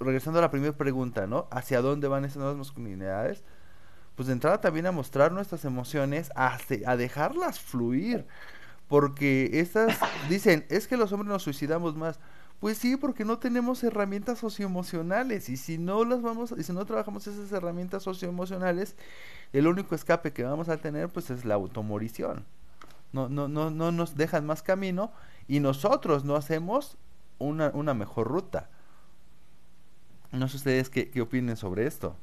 regresando a la primera pregunta, ¿no? ¿Hacia dónde van esas nuevas masculinidades? Pues de entrada también a mostrar nuestras emociones, a, a dejarlas fluir. Porque estas dicen, es que los hombres nos suicidamos más. Pues sí, porque no tenemos herramientas socioemocionales y si no las vamos y si no trabajamos esas herramientas socioemocionales, el único escape que vamos a tener pues es la automorición. No no no no nos dejan más camino y nosotros no hacemos una, una mejor ruta. No sé ustedes qué, qué opinen sobre esto.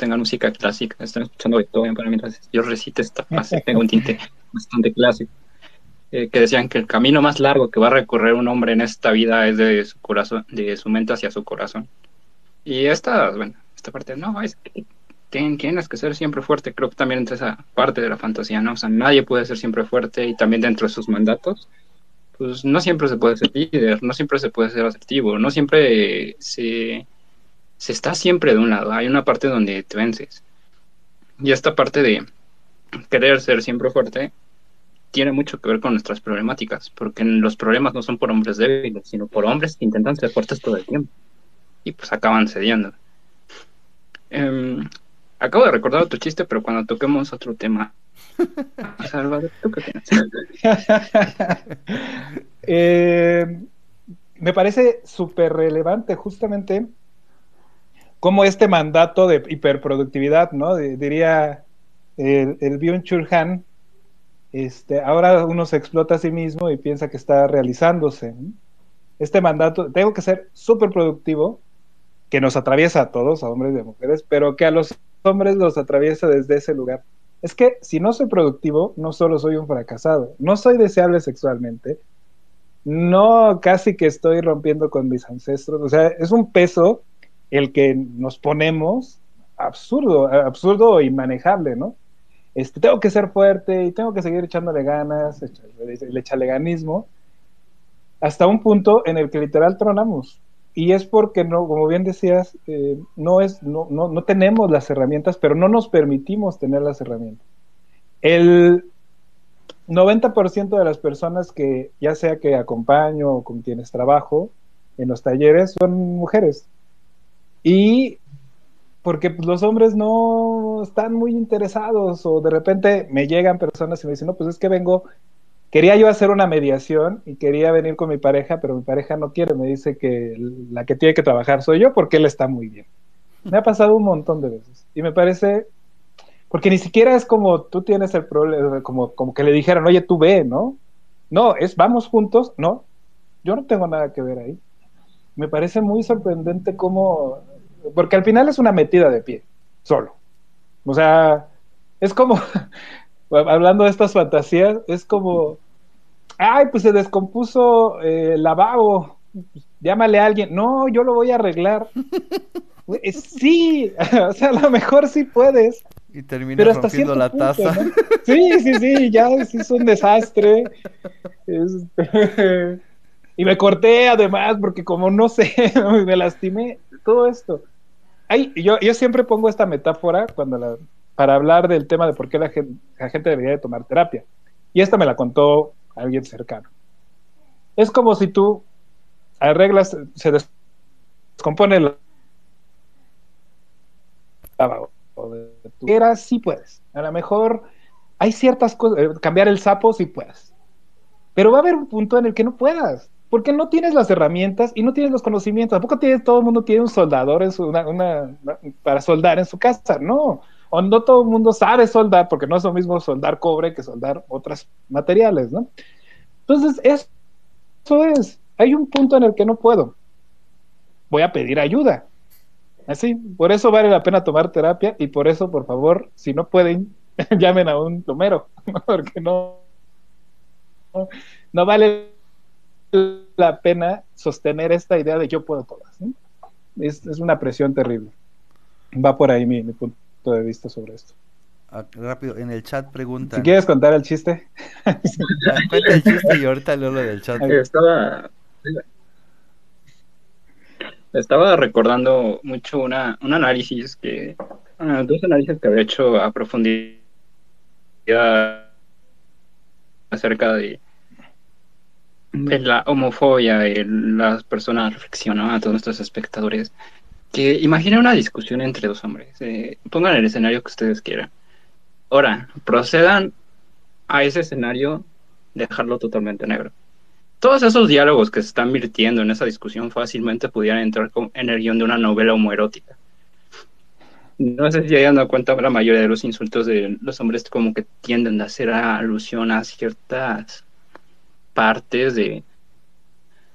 Tengan música clásica, están escuchando Beethoven para mientras yo recite esta frase, tengo un tinte bastante clásico, eh, que decían que el camino más largo que va a recorrer un hombre en esta vida es de su corazón, de su mente hacia su corazón. Y esta, bueno, esta parte, no, es que tienes que ser siempre fuerte, creo que también entre esa parte de la fantasía, ¿no? O sea, nadie puede ser siempre fuerte y también dentro de sus mandatos, pues no siempre se puede ser líder, no siempre se puede ser asertivo, no siempre se se está siempre de un lado, hay una parte donde te vences. Y esta parte de querer ser siempre fuerte tiene mucho que ver con nuestras problemáticas, porque los problemas no son por hombres débiles, sino por hombres que intentan ser fuertes todo el tiempo. Y pues acaban cediendo. Em, acabo de recordar otro chiste, pero cuando toquemos otro tema. Salvador, ¿tú qué eh, me parece súper relevante justamente como este mandato de hiperproductividad, ¿no? diría el, el Byung-Chul Han, este, ahora uno se explota a sí mismo y piensa que está realizándose. Este mandato, tengo que ser súper productivo, que nos atraviesa a todos, a hombres y a mujeres, pero que a los hombres los atraviesa desde ese lugar. Es que si no soy productivo, no solo soy un fracasado, no soy deseable sexualmente, no casi que estoy rompiendo con mis ancestros, o sea, es un peso el que nos ponemos absurdo, absurdo y manejable, ¿no? Este, tengo que ser fuerte y tengo que seguir echándole ganas, el echaleganismo, hasta un punto en el que literal tronamos. Y es porque, no, como bien decías, eh, no, es, no, no, no tenemos las herramientas, pero no nos permitimos tener las herramientas. El 90% de las personas que, ya sea que acompaño o con quienes trabajo en los talleres, son mujeres. Y porque pues, los hombres no están muy interesados o de repente me llegan personas y me dicen, no, pues es que vengo, quería yo hacer una mediación y quería venir con mi pareja, pero mi pareja no quiere, me dice que la que tiene que trabajar soy yo porque él está muy bien. Me ha pasado un montón de veces y me parece Porque ni siquiera es como tú tienes el problema, como, como que le dijeran, oye, tú ve, ¿no? No, es vamos juntos, no, yo no tengo nada que ver ahí. Me parece muy sorprendente cómo, porque al final es una metida de pie, solo. O sea, es como, hablando de estas fantasías, es como, ay, pues se descompuso eh, el lavabo, llámale a alguien, no, yo lo voy a arreglar. sí, o sea, a lo mejor sí puedes. Y termina rompiendo la taza. Sí, sí, sí, ya es un desastre. Este, y me corté además porque como no sé, me lastimé, todo esto. Ay, yo, siempre pongo esta metáfora cuando para hablar del tema de por qué la gente, la gente debería de tomar terapia. Y esta me la contó alguien cercano. Es como si tú arreglas, se descompone el era sí puedes. A lo mejor hay ciertas cosas, eh, cambiar el sapo sí puedes. Pero va a haber un punto en el que no puedas, porque no tienes las herramientas y no tienes los conocimientos. Tampoco tienes, todo el mundo tiene un soldador en su, para soldar en su casa, no. O no todo el mundo sabe soldar, porque no es lo mismo soldar cobre que soldar otros materiales, ¿no? Entonces, eso es. Hay un punto en el que no puedo. Voy a pedir ayuda. Así, por eso vale la pena tomar terapia y por eso, por favor, si no pueden, llamen a un tomero, porque no, no vale la pena sostener esta idea de yo puedo todas. Es, una presión terrible. Va por ahí mi, punto de vista sobre esto. Ah, rápido, en el chat pregunta. Si quieres contar el chiste. Cuenta el chiste y ahorita lo del chat. Estaba, estaba recordando mucho una, un análisis que, ah, dos análisis que había hecho a profundidad acerca de, de la homofobia y las personas reflexionan a todos nuestros espectadores que imaginen una discusión entre dos hombres. Eh, pongan el escenario que ustedes quieran. Ahora, procedan a ese escenario dejarlo totalmente negro todos esos diálogos que se están virtiendo en esa discusión fácilmente pudieran entrar en el guion de una novela homoerótica. No sé si hayan dado cuenta, la mayoría de los insultos de los hombres como que tienden a hacer alusión a ciertas partes de,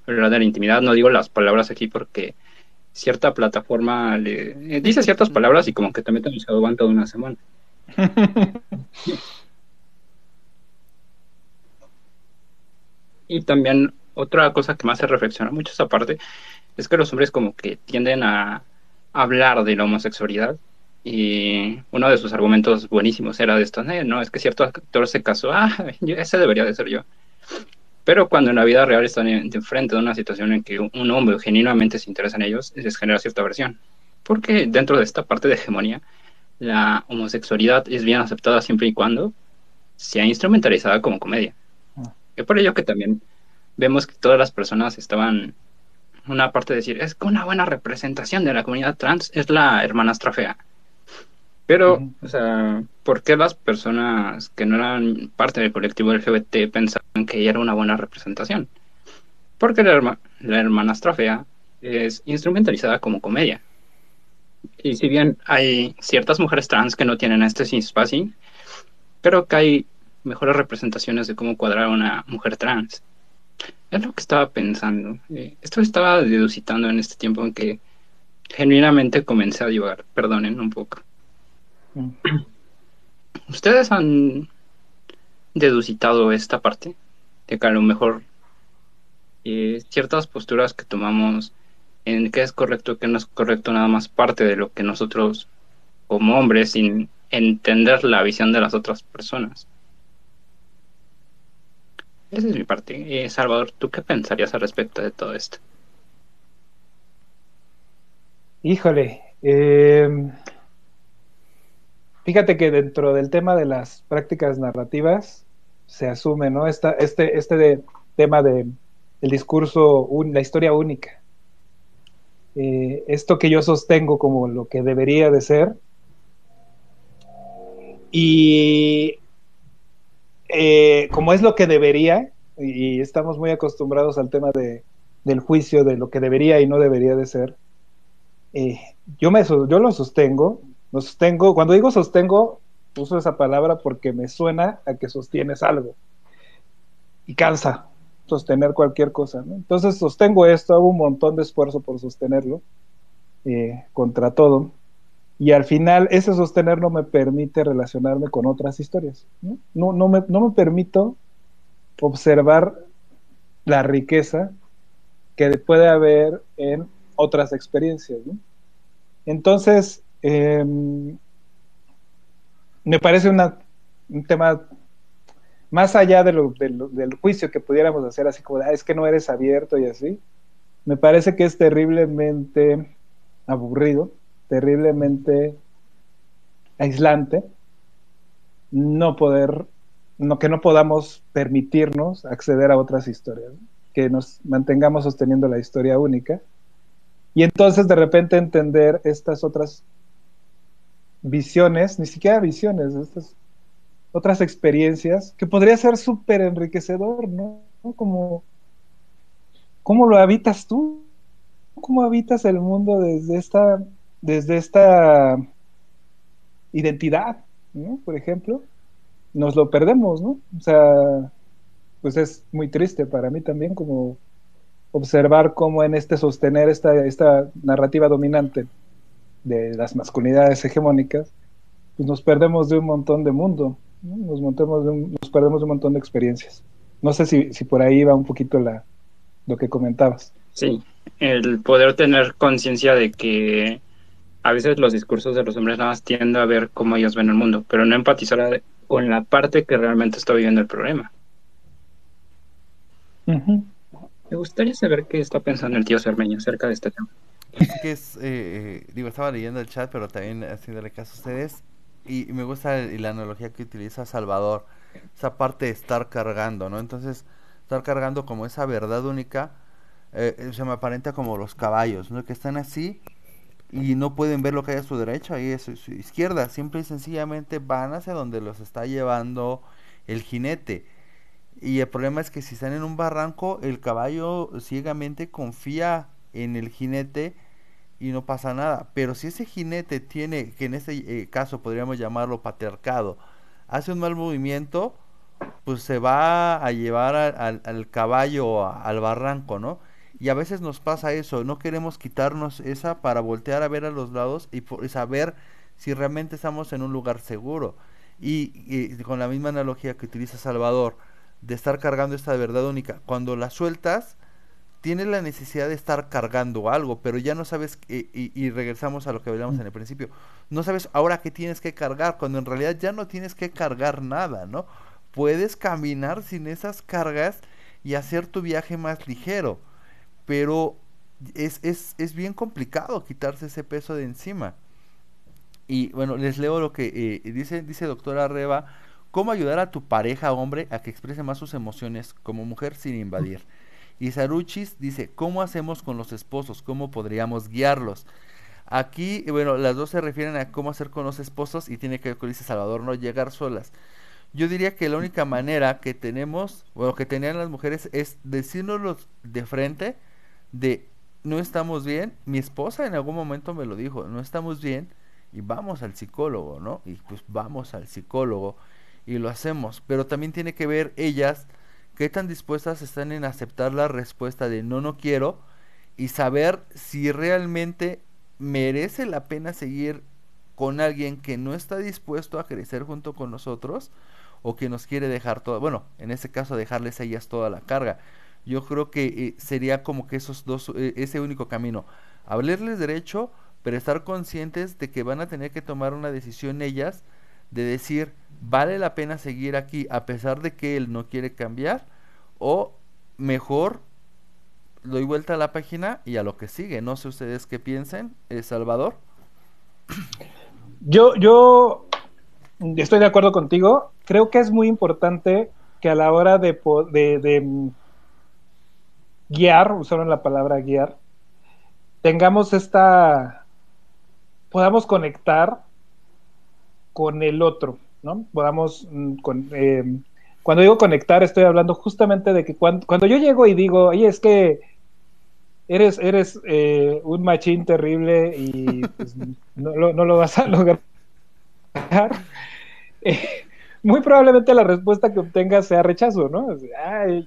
de la intimidad. No digo las palabras aquí porque cierta plataforma le eh, dice ciertas palabras y como que también se aguanta de una semana. Y también otra cosa que me hace reflexionar mucho esa parte es que los hombres como que tienden a hablar de la homosexualidad y uno de sus argumentos buenísimos era de esto, eh, no, es que cierto actor se casó, ah, ese debería de ser yo. Pero cuando en la vida real están de frente de una situación en que un hombre genuinamente se interesa en ellos, les genera cierta aversión. Porque dentro de esta parte de hegemonía, la homosexualidad es bien aceptada siempre y cuando sea instrumentalizada como comedia. Es por ello que también vemos que todas las personas estaban una parte de decir, es que una buena representación de la comunidad trans es la hermanastra fea. Pero, o sea, ¿por qué las personas que no eran parte del colectivo LGBT pensaban que ella era una buena representación? Porque la, la hermanastra fea es instrumentalizada como comedia. Y si bien hay ciertas mujeres trans que no tienen este espacio, pero que hay mejores representaciones de cómo cuadrar a una mujer trans. Es lo que estaba pensando. Eh, esto estaba deducitando en este tiempo en que genuinamente comencé a divagar. Perdonen un poco. ¿Ustedes han deducitado esta parte? De que a lo mejor eh, ciertas posturas que tomamos en qué es correcto qué no es correcto, nada más parte de lo que nosotros como hombres, sin entender la visión de las otras personas. Esa es mi parte. Eh, Salvador, ¿tú qué pensarías al respecto de todo esto? Híjole, em, fíjate que dentro del tema de las prácticas narrativas se asume, ¿no? Esta, este este de, tema de el discurso, la historia única. Eh, esto que yo sostengo como lo que debería de ser. Y eh, como es lo que debería, y estamos muy acostumbrados al tema de, del juicio de lo que debería y no debería de ser, eh, yo, me, yo lo sostengo, sostengo, cuando digo sostengo, uso esa palabra porque me suena a que sostienes algo y cansa sostener cualquier cosa. Entonces sostengo esto, hago un montón de esfuerzo por sostenerlo eh, contra todo y al final ese sostener no me permite relacionarme con otras historias. No, no, me, no me permito observar la riqueza que puede haber en otras experiencias. Entonces, eh, me parece un tema más allá de lo, del juicio que pudiéramos hacer, así como, ah, es que no eres abierto y así, me parece que es terriblemente aburrido, terriblemente aislante, no poder, no, que no podamos permitirnos acceder a otras historias, que nos mantengamos sosteniendo la historia única y entonces de repente entender estas otras visiones, ni siquiera visiones, estas otras experiencias, que podría ser súper enriquecedor, ¿no? Como, ¿cómo lo habitas tú? ¿Cómo habitas el mundo desde esta, desde esta identidad, ¿no? Por ejemplo, nos lo perdemos, ¿no? O sea, pues es muy triste para mí también como observar cómo en este sostener esta, esta narrativa dominante de las masculinidades hegemónicas, pues nos perdemos de un montón de mundo, nos, montemos nos perdemos de un montón de experiencias. No sé si, si por ahí va un poquito la, lo que comentabas. Sí, el poder tener conciencia de que a veces los discursos de los hombres nada más tienden a ver cómo ellos ven el mundo, pero no empatizar con la parte que realmente está viviendo el problema. Me gustaría saber qué está pensando el tío Cermeño acerca de este tema. Que es, eh, eh, digo, estaba leyendo el chat, pero también haciéndole caso a ustedes. Y, me gusta la analogía que utiliza Salvador, esa parte de estar cargando, ¿no? Entonces, estar cargando como esa verdad única, eh, se me aparenta como los caballos, ¿no? Que están así y no pueden ver lo que hay a su derecha y a su, su izquierda. Simple y sencillamente van hacia donde los está llevando el jinete y el problema es que si están en un barranco, el caballo ciegamente confía en el jinete y no pasa nada. Pero si ese jinete tiene, que en este eh, caso podríamos llamarlo patriarcado, hace un mal movimiento, pues se va a llevar al caballo al barranco, ¿no? Y a veces nos pasa eso, no queremos quitarnos esa para voltear a ver a los lados y, saber si realmente estamos en un lugar seguro. y con la misma analogía que utiliza Salvador, de estar cargando esta verdad única. Cuando la sueltas, tienes la necesidad de estar cargando algo, pero ya no sabes, y, y, regresamos a lo que hablamos en el principio, no sabes ahora qué tienes que cargar, cuando en realidad ya no tienes que cargar nada, ¿no? Puedes caminar sin esas cargas y hacer tu viaje más ligero, pero es, es, es bien complicado quitarse ese peso de encima. Y bueno, les leo lo que eh, dice, dice doctora Reba, ¿Cómo ayudar a tu pareja hombre a que exprese más sus emociones como mujer sin invadir? Y Saruchis dice, ¿cómo hacemos con los esposos? ¿Cómo podríamos guiarlos? Aquí, bueno, las dos se refieren a cómo hacer con los esposos y tiene que ver con dice Salvador, no llegar solas. Yo diría que la única manera que tenemos, bueno, que tenían las mujeres es decírnoslo de frente de no estamos bien. Mi esposa en algún momento me lo dijo, no estamos bien y vamos al psicólogo, ¿no? Y pues vamos al psicólogo y lo hacemos, pero también tiene que ver ellas qué tan dispuestas están en aceptar la respuesta de no, no quiero y saber si realmente merece la pena seguir con alguien que no está dispuesto a crecer junto con nosotros o que nos quiere dejar todo, bueno, en ese caso dejarles a ellas toda la carga. Yo creo que eh, sería como que esos dos, eh, ese único camino, hablarles derecho, pero estar conscientes de que van a tener que tomar una decisión ellas de decir, ¿vale la pena seguir aquí a pesar de que él no quiere cambiar? O mejor doy vuelta a la página y a lo que sigue. No sé ustedes qué piensen, ¿Eh, Salvador. Yo, yo estoy de acuerdo contigo. Creo que es muy importante que a la hora de, de, mm, guiar, usaron la palabra guiar, tengamos esta, podamos conectar con el otro, ¿no? Podamos, mm, con, eh, cuando digo conectar, estoy hablando justamente de que cuando, cuando yo llego y digo, oye, es que eres, eres eh, un machín terrible y pues, no, lo, no, lo, vas a lograr. muy probablemente la respuesta que obtengas sea rechazo, ¿no?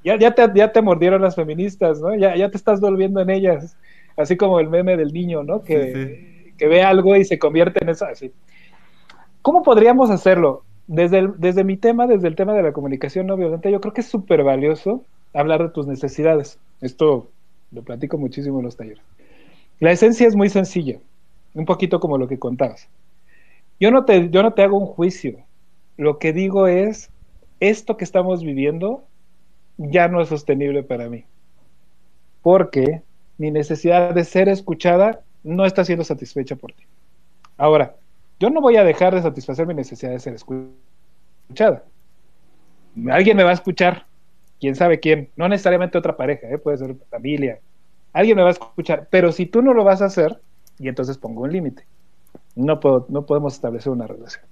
ya, ya, te, ya te mordieron las feministas, ¿no? Ya, ya te estás volviendo en ellas, así como el meme del niño, ¿no? Que, que ve algo y se convierte en eso, así. ¿Cómo podríamos hacerlo? Desde, desde mi tema, desde el tema de la comunicación no violenta, yo creo que es súper valioso hablar de tus necesidades. Esto lo platico muchísimo en los talleres. La esencia es muy sencilla, un poquito como lo que contabas. Yo no te, yo no te hago un juicio. Lo que digo es, esto que estamos viviendo ya no es sostenible para mí. Porque mi necesidad de ser escuchada no está siendo satisfecha por ti. Ahora, yo no voy a dejar de satisfacer mi necesidad de ser escuchada. Alguien me va a escuchar, quién sabe quién, no necesariamente otra pareja, ¿eh? puede ser familia, alguien me va a escuchar, pero si tú no lo vas a hacer, y entonces pongo un límite, no, no podemos establecer una relación.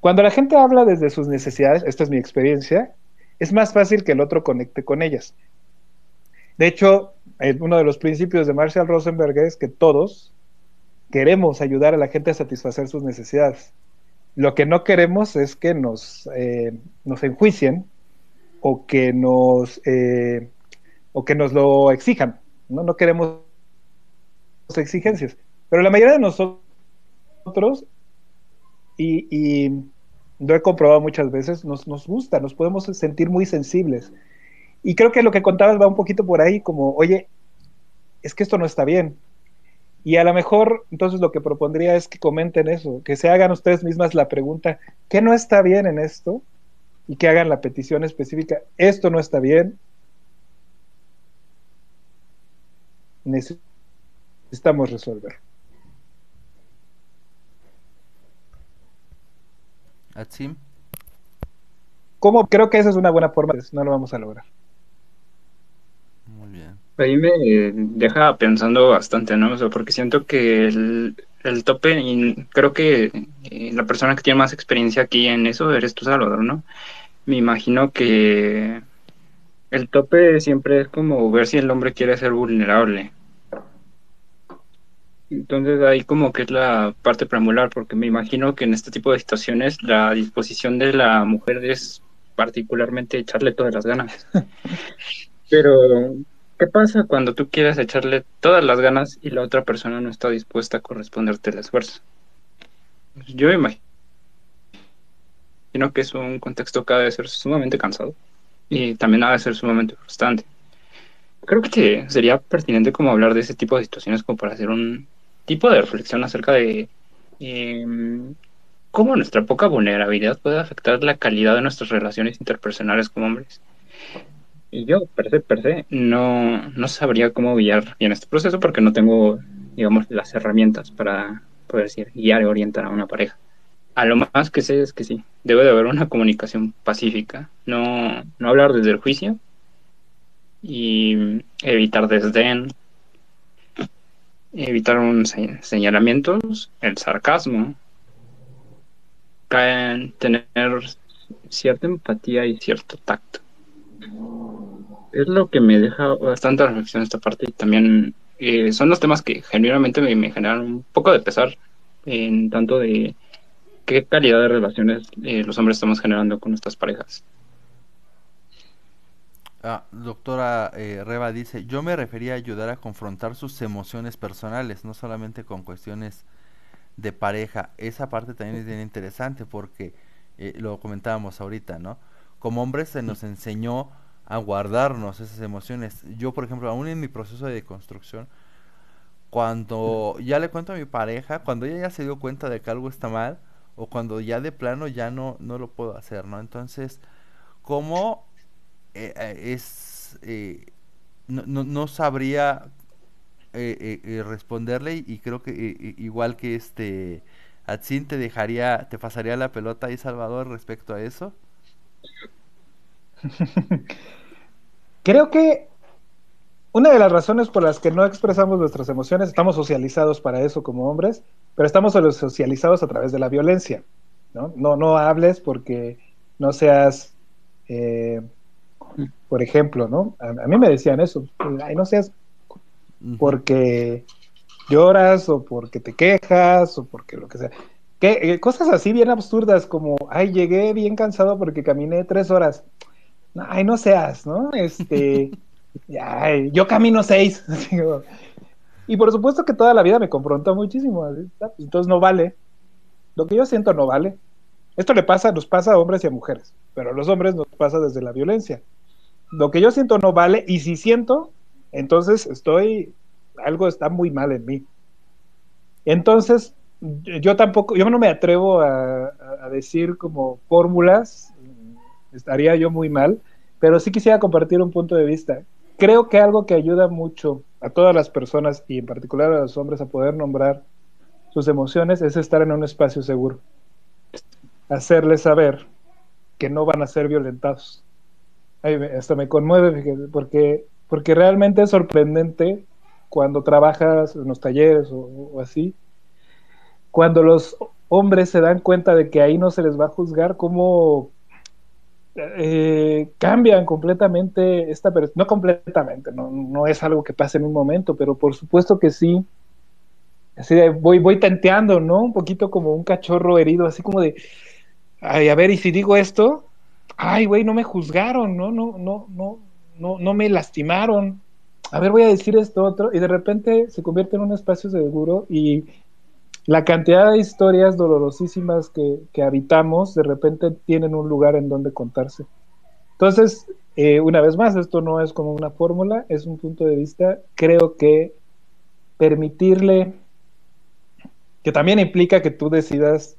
Cuando la gente habla desde sus necesidades, esta es mi experiencia, es más fácil que el otro conecte con ellas. De hecho, eh, uno de los principios de Marshall Rosenberg es que todos queremos ayudar a la gente a satisfacer sus necesidades. Lo que no queremos es que nos, eh, nos enjuicien o que nos eh, o que nos lo exijan. ¿no? no queremos exigencias. Pero la mayoría de nosotros, y, y lo he comprobado muchas veces, nos, nos gusta, nos podemos sentir muy sensibles. Y creo que lo que contabas va un poquito por ahí, como, oye, es que esto no está bien. Y a lo mejor, entonces lo que propondría es que comenten eso, que se hagan ustedes mismas la pregunta, ¿qué no está bien en esto? y que hagan la petición específica. Esto no está bien. Necesitamos resolver. Atsim. ¿Cómo? Creo que esa es una buena forma, no lo vamos a lograr. Ahí me deja pensando bastante, ¿no? porque siento que el, el tope, y creo que eh, la persona que tiene más experiencia aquí en eso eres tú, Salvador, ¿no? Me imagino que el tope siempre es como ver si el hombre quiere ser vulnerable. Entonces ahí como que es la parte preamular, porque me imagino que en este tipo de situaciones la disposición de la mujer es particularmente echarle todas las ganas. Pero, ¿qué pasa cuando tú quieres echarle todas las ganas y la otra persona no está dispuesta a corresponderte el esfuerzo? Yo me imagino que es un contexto que ha de ser sumamente cansado y también ha de ser sumamente frustrante. Creo que sería pertinente como hablar de ese tipo de situaciones como para hacer un tipo de reflexión acerca de em, cómo nuestra poca vulnerabilidad puede afectar la calidad de nuestras relaciones interpersonales como hombres. Y yo, per se, per se, no, no sabría cómo guiar bien este proceso porque no tengo, digamos, las herramientas para poder decir, guiar y orientar a una pareja a lo más que sé es que sí, debe de haber una comunicación pacífica, no, no hablar desde el juicio y evitar desdén, evitar un señalamientos, el sarcasmo, tener cierta empatía y cierto tacto. Es lo que me deja bastante reflexión esta parte y también eh, son los temas que genuinamente me, generan un poco de pesar en tanto de ¿qué calidad de relaciones eh, los hombres estamos generando con nuestras parejas? Ah, doctora eh, Reba dice, yo me refería a ayudar a confrontar sus emociones personales, no solamente con cuestiones de pareja. Esa parte también es bien interesante porque lo comentábamos ahorita, ¿no? Como hombres se nos enseñó a guardarnos esas emociones. Yo, por ejemplo, aún en mi proceso de construcción, cuando ya le cuento a mi pareja, cuando ella ya se dio cuenta de que algo está mal, o cuando ya de plano ya no, no lo puedo hacer, ¿no? Entonces, ¿cómo eh, eh, es... Eh, no, no, no, sabría responderle y creo que igual que este... Atsin te dejaría, te pasaría la pelota ahí, Salvador, respecto a eso. creo que una de las razones por las que no expresamos nuestras emociones, estamos socializados para eso como hombres, pero estamos socializados a través de la violencia. No, no, no hables porque no seas, eh, por ejemplo, ¿no? A, mí me decían eso, ay, no seas porque lloras o porque te quejas o porque lo que sea. ¿Qué? cosas así bien absurdas como, ay, llegué bien cansado porque caminé tres horas. Ay, no seas, ¿no? Este, ay, yo camino seis. y por supuesto que toda la vida me confronta muchísimo. Entonces no vale. Lo que yo siento no vale. Esto le pasa, nos pasa a hombres y a mujeres, pero a los hombres nos pasa desde la violencia. Lo que yo siento no vale, y si siento, entonces estoy, algo está muy mal en mí. Entonces, yo tampoco, yo no me atrevo a, decir como fórmulas, estaría yo muy mal, pero sí quisiera compartir un punto de vista. Creo que algo que ayuda mucho a todas las personas y en particular a los hombres a poder nombrar sus emociones es estar en un espacio seguro hacerles saber que no van a ser violentados. esto me conmueve porque, porque realmente es sorprendente cuando trabajas en los talleres o, así, cuando los hombres se dan cuenta de que ahí no se les va a juzgar, cómo eh, cambian completamente esta persona, no completamente, no, no, es algo que pase en un momento, pero por supuesto que sí, así voy, voy tanteando, ¿no? Un poquito como un cachorro herido, así como de, ay, a ver, y si digo esto, ay, güey, no me juzgaron, no, no, no, no, no, no me lastimaron. A ver, voy a decir esto otro, y de repente se convierte en un espacio seguro y la cantidad de historias dolorosísimas que, habitamos de repente tienen un lugar en donde contarse. Entonces, eh, una vez más, esto no es como una fórmula, es un punto de vista. Creo que permitirle, que también implica que tú decidas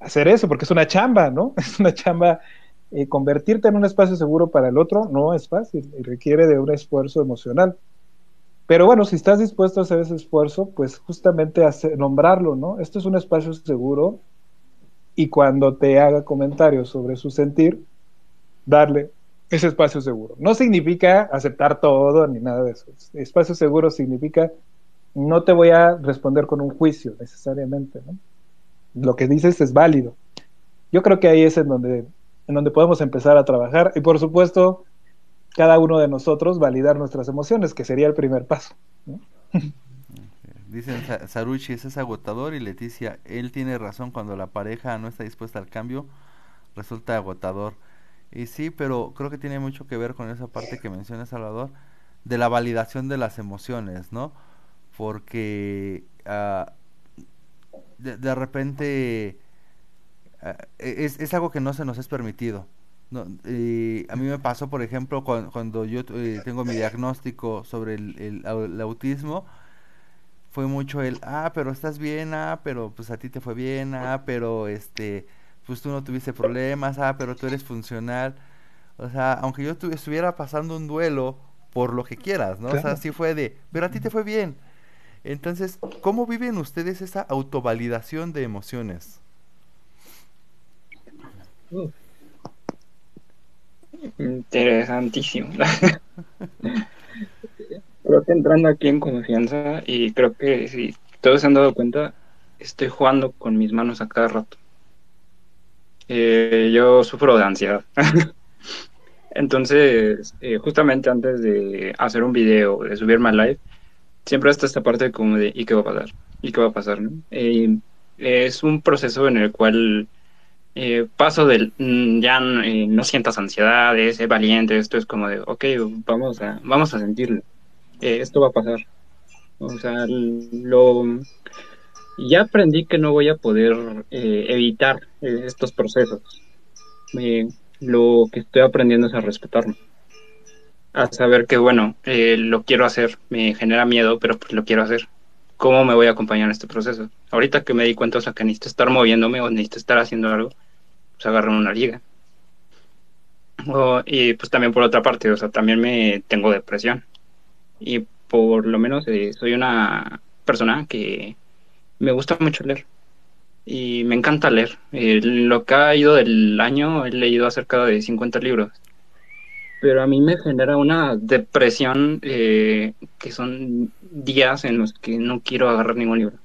hacer eso, porque es una chamba, ¿no? Es una chamba. Eh, convertirte en un espacio seguro para el otro no es fácil y requiere de un esfuerzo emocional. Pero bueno, si estás dispuesto a hacer ese esfuerzo, pues justamente hacer, nombrarlo, ¿no? Esto es un espacio seguro y cuando te haga comentarios sobre su sentir, darle ese espacio seguro. No significa aceptar todo ni nada de eso. Espacio seguro significa no te voy a responder con un juicio necesariamente, ¿no? lo que dices es válido. Yo creo que ahí es en donde, en donde podemos empezar a trabajar y por supuesto cada uno de nosotros validar nuestras emociones, que sería el primer paso. Dicen Saruchi, es agotador y Leticia, él tiene razón cuando la pareja no está dispuesta al cambio, resulta agotador. Y sí, pero creo que tiene mucho que ver con esa parte que menciona Salvador, de la validación de las emociones, ¿no? Porque uh, de, repente eh, es, es, algo que no se nos es permitido. No, a mí me pasó, por ejemplo, cuando, yo eh, tengo mi diagnóstico sobre el, el, autismo, fue mucho el, ah, pero estás bien, ah, pero pues a ti te fue bien, ah, pero este, pues tú no tuviste problemas, ah, pero tú eres funcional. O sea, aunque yo estuviera pasando un duelo por lo que quieras, ¿no? O sea, sí fue de, pero a ti te fue bien. Entonces, ¿cómo viven ustedes esa autovalidación de emociones? Interesantísimo. creo que entrando aquí en confianza y creo que si todos se han dado cuenta, estoy jugando con mis manos a cada rato. Eh, yo sufro de ansiedad. Entonces, eh, justamente antes de hacer un video, de subirme al live, siempre está esta parte como de ¿y qué va a pasar? ¿y qué va a pasar? Eh, es un proceso en el cual eh, paso del mm, ya eh, no sientas ansiedad, es valiente, esto es como de ok, vamos a, vamos a sentirlo, esto va a pasar. O sea, lo ya aprendí que no voy a poder evitar estos procesos. lo que estoy aprendiendo es a respetarme a saber que, bueno, eh, lo quiero hacer, me genera miedo, pero pues lo quiero hacer. ¿Cómo me voy a acompañar en este proceso? Ahorita que me di cuenta, o sea, que necesito estar moviéndome o necesito estar haciendo algo, pues agarro una liga. y pues también por otra parte, o sea, también me tengo depresión. Y por lo menos eh, soy una persona que me gusta mucho leer. Y me encanta leer. Eh, lo que ha ido del año, he leído acerca de 50 libros pero a mí me genera una depresión eh, que son días en los que no quiero agarrar ningún libro.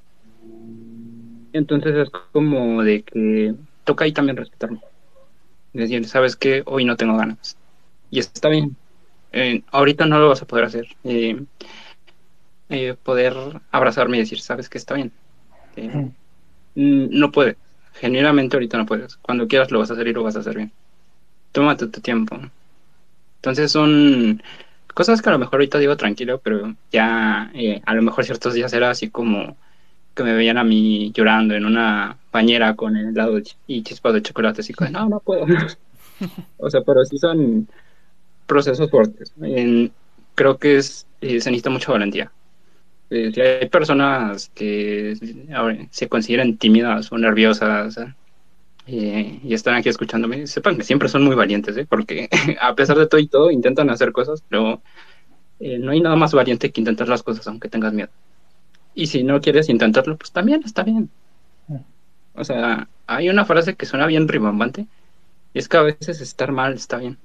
Entonces es como de que toca ahí también respetarme. Decir, sabes que hoy no tengo ganas. Y está bien. Eh, ahorita no lo vas a poder hacer. Eh, poder abrazarme y decir, sabes que está bien. no puedes. Genuinamente ahorita no puedes. Cuando quieras lo vas a hacer y lo vas a hacer bien. Tómate tu tiempo. Entonces son cosas que a lo mejor ahorita digo tranquilo, pero ya eh, a lo mejor ciertos días era así como que me veían a mí llorando en una bañera con el helado y chispas de chocolate, así como, no, no puedo. o sea, pero sí son procesos fuertes. creo que es, eh, se necesita mucha valentía. Eh, si hay personas que se consideran tímidas o nerviosas eh, y están aquí escuchándome, sepan que siempre son muy valientes, porque a pesar de todo y todo intentan hacer cosas, pero no hay nada más valiente que intentar las cosas aunque tengas miedo. Y si no quieres intentarlo, pues también está bien. O sea, hay una frase que suena bien ribombante, y es que a veces estar mal está bien.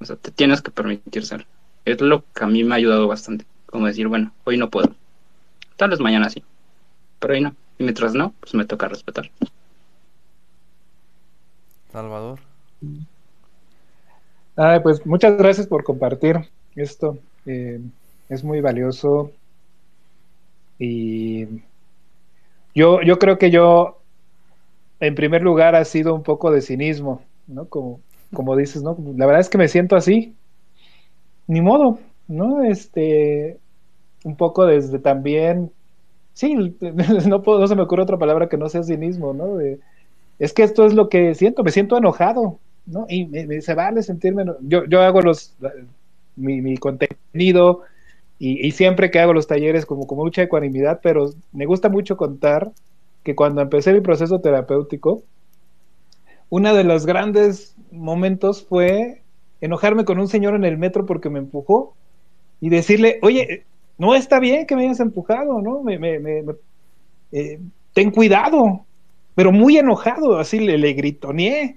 O sea, te tienes que permitir ser. Es lo que a mí me ha ayudado bastante. Como decir, bueno, hoy no puedo. Tal vez mañana sí. Pero hoy no. Y mientras no, pues me toca respetar. Salvador. Ay, pues muchas gracias por compartir esto. Eh, es muy valioso. Y yo, yo creo que yo, en primer lugar, ha sido un poco de cinismo, ¿no? Como, como dices, ¿no? La verdad es que me siento así. Ni modo, ¿no? Este, un poco desde también, sí, no, puedo, no se me ocurre otra palabra que no sea cinismo, ¿no? es que esto es lo que siento, me siento enojado, ¿no? Y me, se vale sentirme, yo, yo hago los, mi, mi contenido y, y, siempre que hago los talleres como, como mucha ecuanimidad, pero me gusta mucho contar que cuando empecé mi proceso terapéutico, uno de los grandes momentos fue enojarme con un señor en el metro porque me empujó y decirle, oye, no está bien que me hayas empujado, ¿no? Me, me, me, eh, ten cuidado, pero muy enojado, así le, le gritoneé.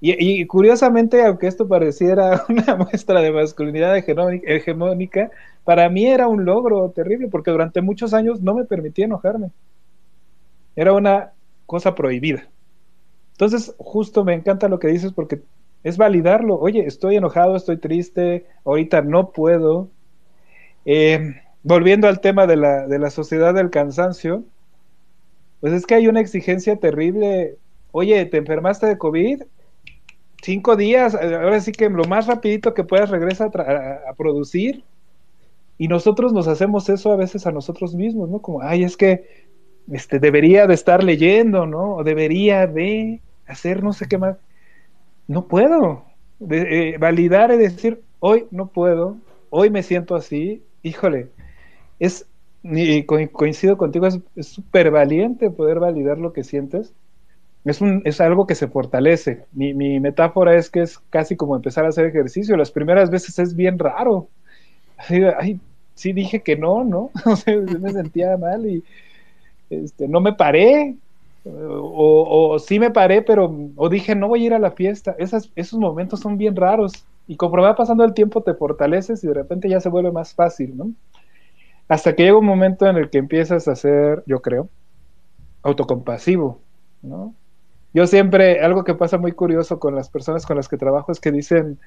Y, curiosamente, aunque esto pareciera una muestra de masculinidad hegemónica, para mí era un logro terrible porque durante muchos años no me permitía enojarme. Era una cosa prohibida. Entonces, justo me encanta lo que dices porque es validarlo. Oye, estoy enojado, estoy triste, ahorita no puedo. Eh, volviendo al tema de la, de la sociedad del cansancio, pues es que hay una exigencia terrible. Oye, te enfermaste de COVID, cinco días, ahora sí que lo más rapidito que puedas regresa a, producir. Y nosotros nos hacemos eso a veces a nosotros mismos, ¿no? Como, ay, es que este, debería de estar leyendo, ¿no? O debería de hacer no sé qué más. No puedo. Eh, validar y decir, hoy no puedo, hoy me siento así, híjole, es, y coincido contigo, es súper valiente poder validar lo que sientes. Es, un, es algo que se fortalece. Mi, mi, metáfora es que es casi como empezar a hacer ejercicio. Las primeras veces es bien raro. Ay, ay sí dije que no, ¿no? O sea, me sentía mal y este, no me paré, o, o, sí me paré, pero o dije, no voy a ir a la fiesta. Esas, esos momentos son bien raros. Y conforme va pasando el tiempo te fortaleces y de repente ya se vuelve más fácil, ¿no? Hasta que llega un momento en el que empiezas a ser, yo creo, autocompasivo, ¿no? Yo siempre, algo que pasa muy curioso con las personas con las que trabajo es que dicen,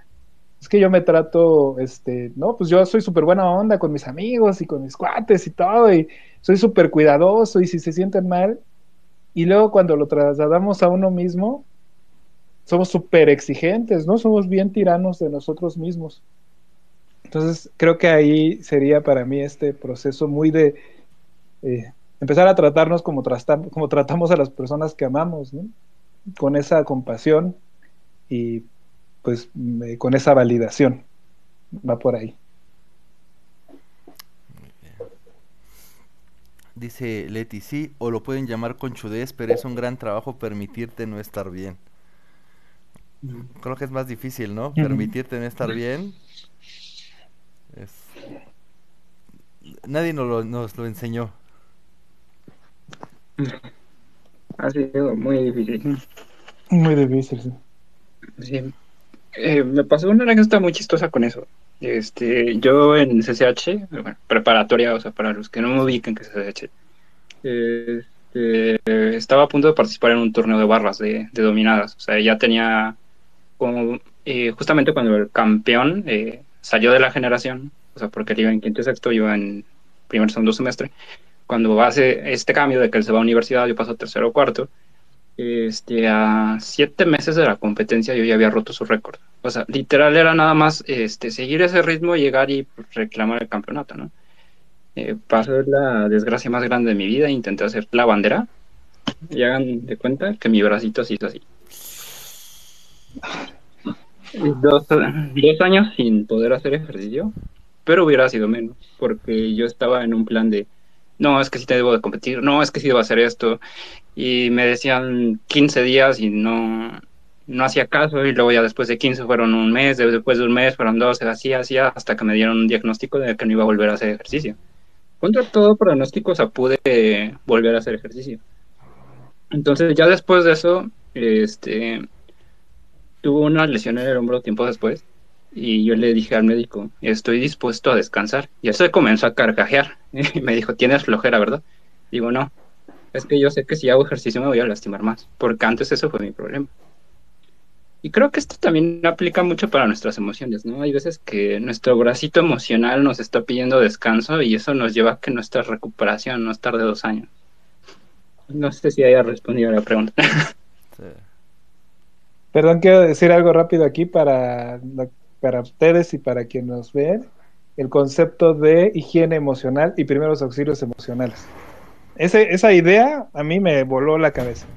es que yo me trato, este, no, pues yo soy súper buena onda con mis amigos y con mis cuates y todo, y soy súper cuidadoso, y si se sienten mal, y luego cuando lo trasladamos a uno mismo, somos súper exigentes, ¿no? Somos bien tiranos de nosotros mismos. Entonces, creo que ahí sería para mí este proceso muy de eh, empezar a tratarnos como, como tratamos a las personas que amamos, ¿no? Con esa compasión y pues con esa validación. Va por ahí. Dice Leti, sí, o lo pueden llamar conchudez, pero es un gran trabajo permitirte no estar bien. Creo que es más difícil, ¿no? Permitirte no estar bien. Es... Nadie nos lo, nos lo enseñó. Ha sido muy difícil. Muy difícil, sí. sí. Eh, me pasó una anécdota muy chistosa con eso. Este, yo en CCH, bueno, preparatoria, o sea, para los que no me ubican que es CCH, este, estaba a punto de participar en un torneo de barras de, dominadas. O sea, ya tenía como, eh, justamente cuando el campeón eh, salió de la generación, o sea, porque él iba en quinto y sexto, yo en primer segundo semestre, cuando hace este cambio de que él se va a universidad, yo paso a tercero o cuarto, este, a siete meses de la competencia yo ya había roto su récord. O sea, literal era nada más este, seguir ese ritmo, llegar y reclamar el campeonato, ¿no? Eh, pasó la desgracia más grande de mi vida, intenté hacer la bandera y hagan de cuenta que mi bracito se hizo así. Dos, dos años sin poder hacer ejercicio, pero hubiera sido menos, porque yo estaba en un plan de, no, es que sí te debo de competir, no, es que sí debo hacer esto, y me decían 15 días y no, no hacía caso y luego ya después de 15 fueron un mes, después de un mes fueron dos, así, así, hasta que me dieron un diagnóstico de que no iba a volver a hacer ejercicio. Contra todo pronóstico, o sea, pude volver a hacer ejercicio. Entonces ya después de eso, este, tuvo una lesión en el hombro tiempo después y yo le dije al médico, estoy dispuesto a descansar. Y él se comenzó a carcajear y me dijo, tienes flojera, ¿verdad? Digo, no, es que yo sé que si hago ejercicio me voy a lastimar más, porque antes eso fue mi problema. Y creo que esto también aplica mucho para nuestras emociones, ¿no? Hay veces que nuestro bracito emocional nos está pidiendo descanso y eso nos lleva a que nuestra recuperación no tarde dos años. No sé si haya respondido a la pregunta. Perdón, quiero decir algo rápido aquí para, para ustedes y para quienes nos ven. El concepto de higiene emocional y primeros auxilios emocionales esa idea a mí me voló la cabeza.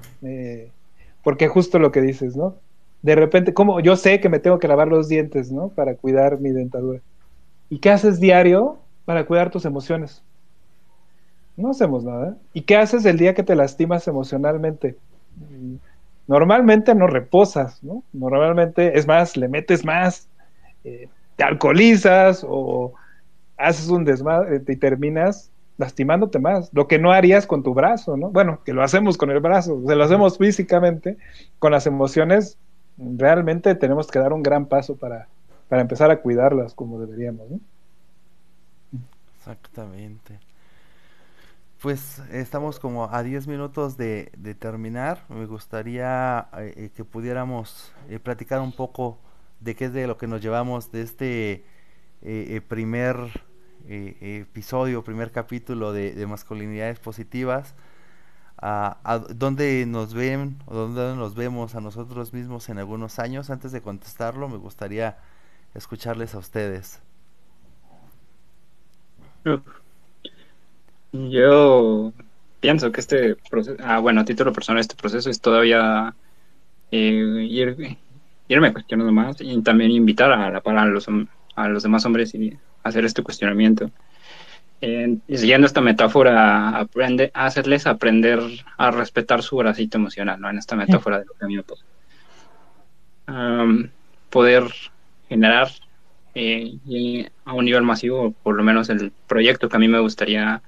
porque justo lo que dices, ¿no? De repente, como yo sé que me tengo que lavar los dientes, ¿no? Para cuidar mi dentadura. ¿Y qué haces diario para cuidar tus emociones? No hacemos nada. ¿Y qué haces el día que te lastimas emocionalmente? Normalmente no reposas, ¿no? Normalmente, es más, le metes más, eh, te alcoholizas o haces un desmadre y terminas lastimándote más, lo que no harías con tu brazo, ¿no? Bueno, que lo hacemos con el brazo, se lo hacemos físicamente, con las emociones, realmente tenemos que dar un gran paso para, para empezar a cuidarlas como deberíamos, ¿no? Exactamente. Pues estamos como a 10 minutos de, de, terminar. Me gustaría eh, eh, que pudiéramos eh, platicar un poco de qué es de lo que nos llevamos de este primer eh, episodio, primer capítulo de, masculinidades positivas, a, dónde nos ven o dónde nos vemos a nosotros mismos en algunos años. Antes de contestarlo, me gustaría escucharles a ustedes. Yo pienso que este proceso, ah, bueno, a título personal, este proceso es todavía eh, irme cuestionando más y también invitar a, la, para los, a los demás hombres y hacer este cuestionamiento. Eh, siguiendo esta metáfora, aprende, hacerles aprender a respetar su bracito emocional, ¿no? En esta metáfora de lo que a mí me pasa. poder generar eh, a un nivel masivo, por lo menos el proyecto que a mí me gustaría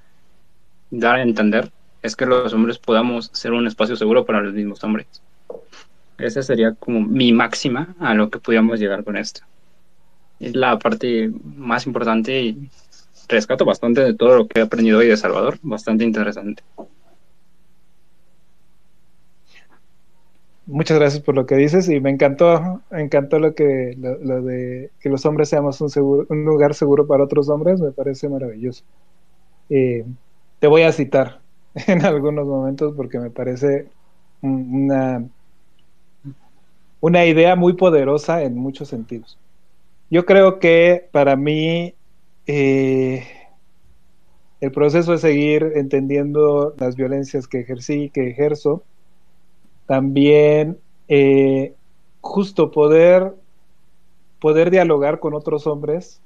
dar a entender, es que los hombres podamos ser un espacio seguro para los mismos hombres. Esa sería como mi máxima a lo que pudiéramos llegar con esto es la parte más importante y rescato bastante de todo lo que he aprendido hoy de Salvador, bastante interesante. Muchas gracias por lo que dices y me encantó, me encantó lo que lo, de que los hombres seamos un, lugar seguro para otros hombres, me parece maravilloso. Te voy a citar en algunos momentos porque me parece una, una idea muy poderosa en muchos sentidos. Yo creo que para mí eh, el proceso de seguir entendiendo las violencias que ejercí, que ejerzo, también eh, justo poder, poder dialogar con otros hombres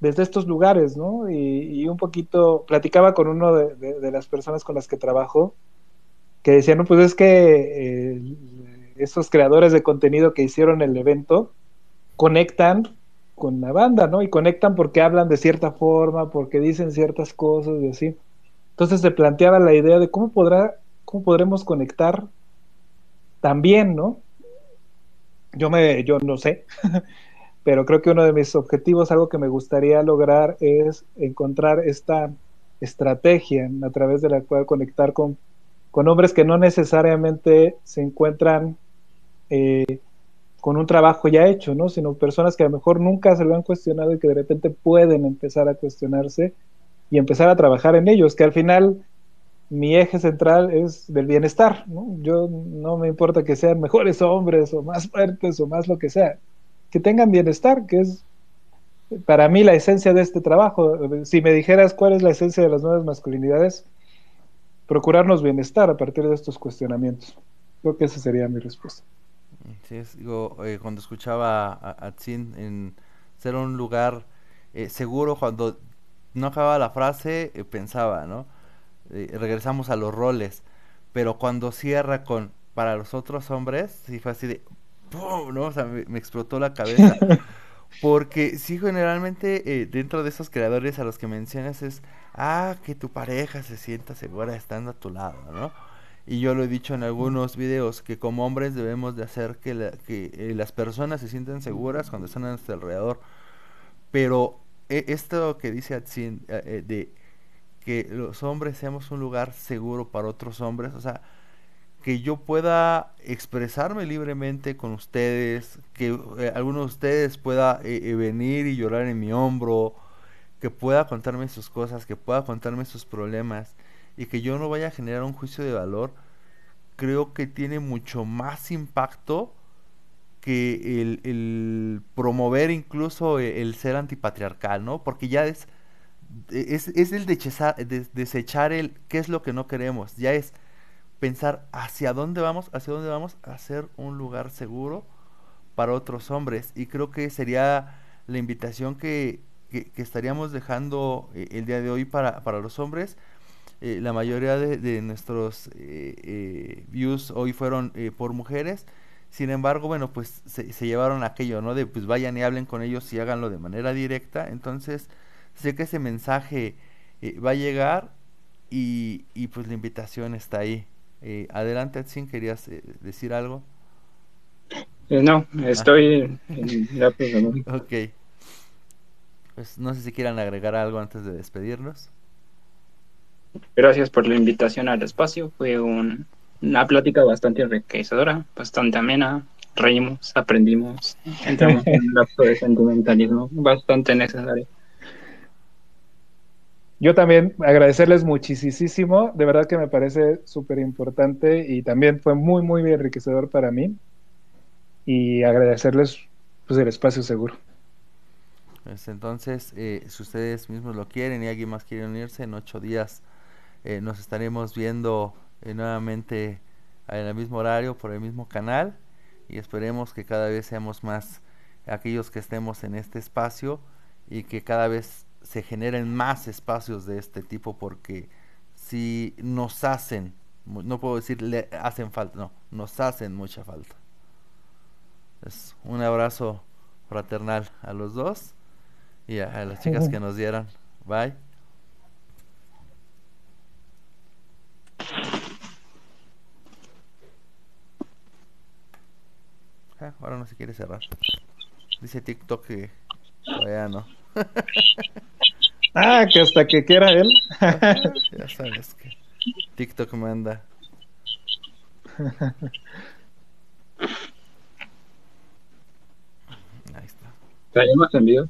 desde estos lugares, ¿no? Y, un poquito, platicaba con uno de, las personas con las que trabajo, que decía, no, pues es que eh, esos creadores de contenido que hicieron el evento, conectan con la banda, ¿no? Y conectan porque hablan de cierta forma, porque dicen ciertas cosas y así. Entonces se planteaba la idea de cómo podrá, cómo podremos conectar también, ¿no? Yo me, yo no sé, pero creo que uno de mis objetivos, algo que me gustaría lograr es encontrar esta estrategia a través de la cual conectar con, con hombres que no necesariamente se encuentran eh, con un trabajo ya hecho, ¿no? Sino personas que a lo mejor nunca se lo han cuestionado y que de repente pueden empezar a cuestionarse y empezar a trabajar en ellos, que al final mi eje central es del bienestar. Yo no me importa que sean mejores hombres o más fuertes o más lo que sea, que tengan bienestar, que es para mí la esencia de este trabajo. Si me dijeras cuál es la esencia de las nuevas masculinidades, procurarnos bienestar a partir de estos cuestionamientos. Creo que esa sería mi respuesta. Sí, digo, eh, cuando escuchaba a, a en ser un lugar eh, seguro, cuando no acababa la frase, eh, pensaba, ¿no? regresamos a los roles, pero cuando cierra con para los otros hombres, sí fue así de ¡pum! ¿no? O sea, me, explotó la cabeza. Porque sí, generalmente dentro de esos creadores a los que mencionas es, ah, que tu pareja se sienta segura estando a tu lado, ¿no? Y yo lo he dicho en algunos videos que como hombres debemos de hacer que, eh, las personas se sientan seguras cuando están a nuestro alrededor. Pero eh, esto que dice Atsin eh, de que los hombres seamos un lugar seguro para otros hombres o sea que yo pueda expresarme libremente con ustedes que alguno de ustedes pueda venir y llorar en mi hombro que pueda contarme sus cosas que pueda contarme sus problemas y que yo no vaya a generar un juicio de valor, creo que tiene mucho más impacto que el, promover incluso e, el, ser antipatriarcal, ¿no? Porque ya es, es, es el desechar el qué es lo que no queremos, ya es pensar hacia dónde vamos, hacia dónde vamos a ser un lugar seguro para otros hombres. Y creo que sería la invitación que, que, que estaríamos dejando eh, el día de hoy para, para los hombres eh, la mayoría de, nuestros eh, eh, views hoy fueron por mujeres. Sin embargo, bueno, pues se, llevaron aquello, ¿no? De pues vayan y hablen con ellos y háganlo de manera directa. Entonces, sé que ese mensaje va a llegar y, y, pues la invitación está ahí. adelante, Edson, ¿querías decir algo? no, estoy en la Ok. Pues no sé si quieran agregar algo antes de despedirnos. Gracias por la invitación al espacio. Fue una plática bastante enriquecedora, bastante amena. Reímos, aprendimos, entramos en un lapso de sentimentalismo bastante necesario. Yo también agradecerles muchísimo, de verdad que me parece súper importante y también fue muy, muy enriquecedor para mí. Y agradecerles pues, el espacio seguro. Pues entonces, eh, si ustedes mismos lo quieren y alguien más quiere unirse, en ocho días eh, nos estaremos viendo eh, nuevamente en el mismo horario por el mismo canal y esperemos que cada vez seamos más aquellos que estemos en este espacio y que cada vez se generen más espacios de este tipo porque si nos hacen, no puedo decir le hacen falta, no, nos hacen mucha falta. Es un abrazo fraternal a los dos y a, a las chicas que nos dieron. Bye. Ah, ahora no se quiere cerrar. Dice TikTok que todavía no. ah, que hasta que quiera él. ya sabes que TikTok manda. Ahí está. ¿Traemos envío?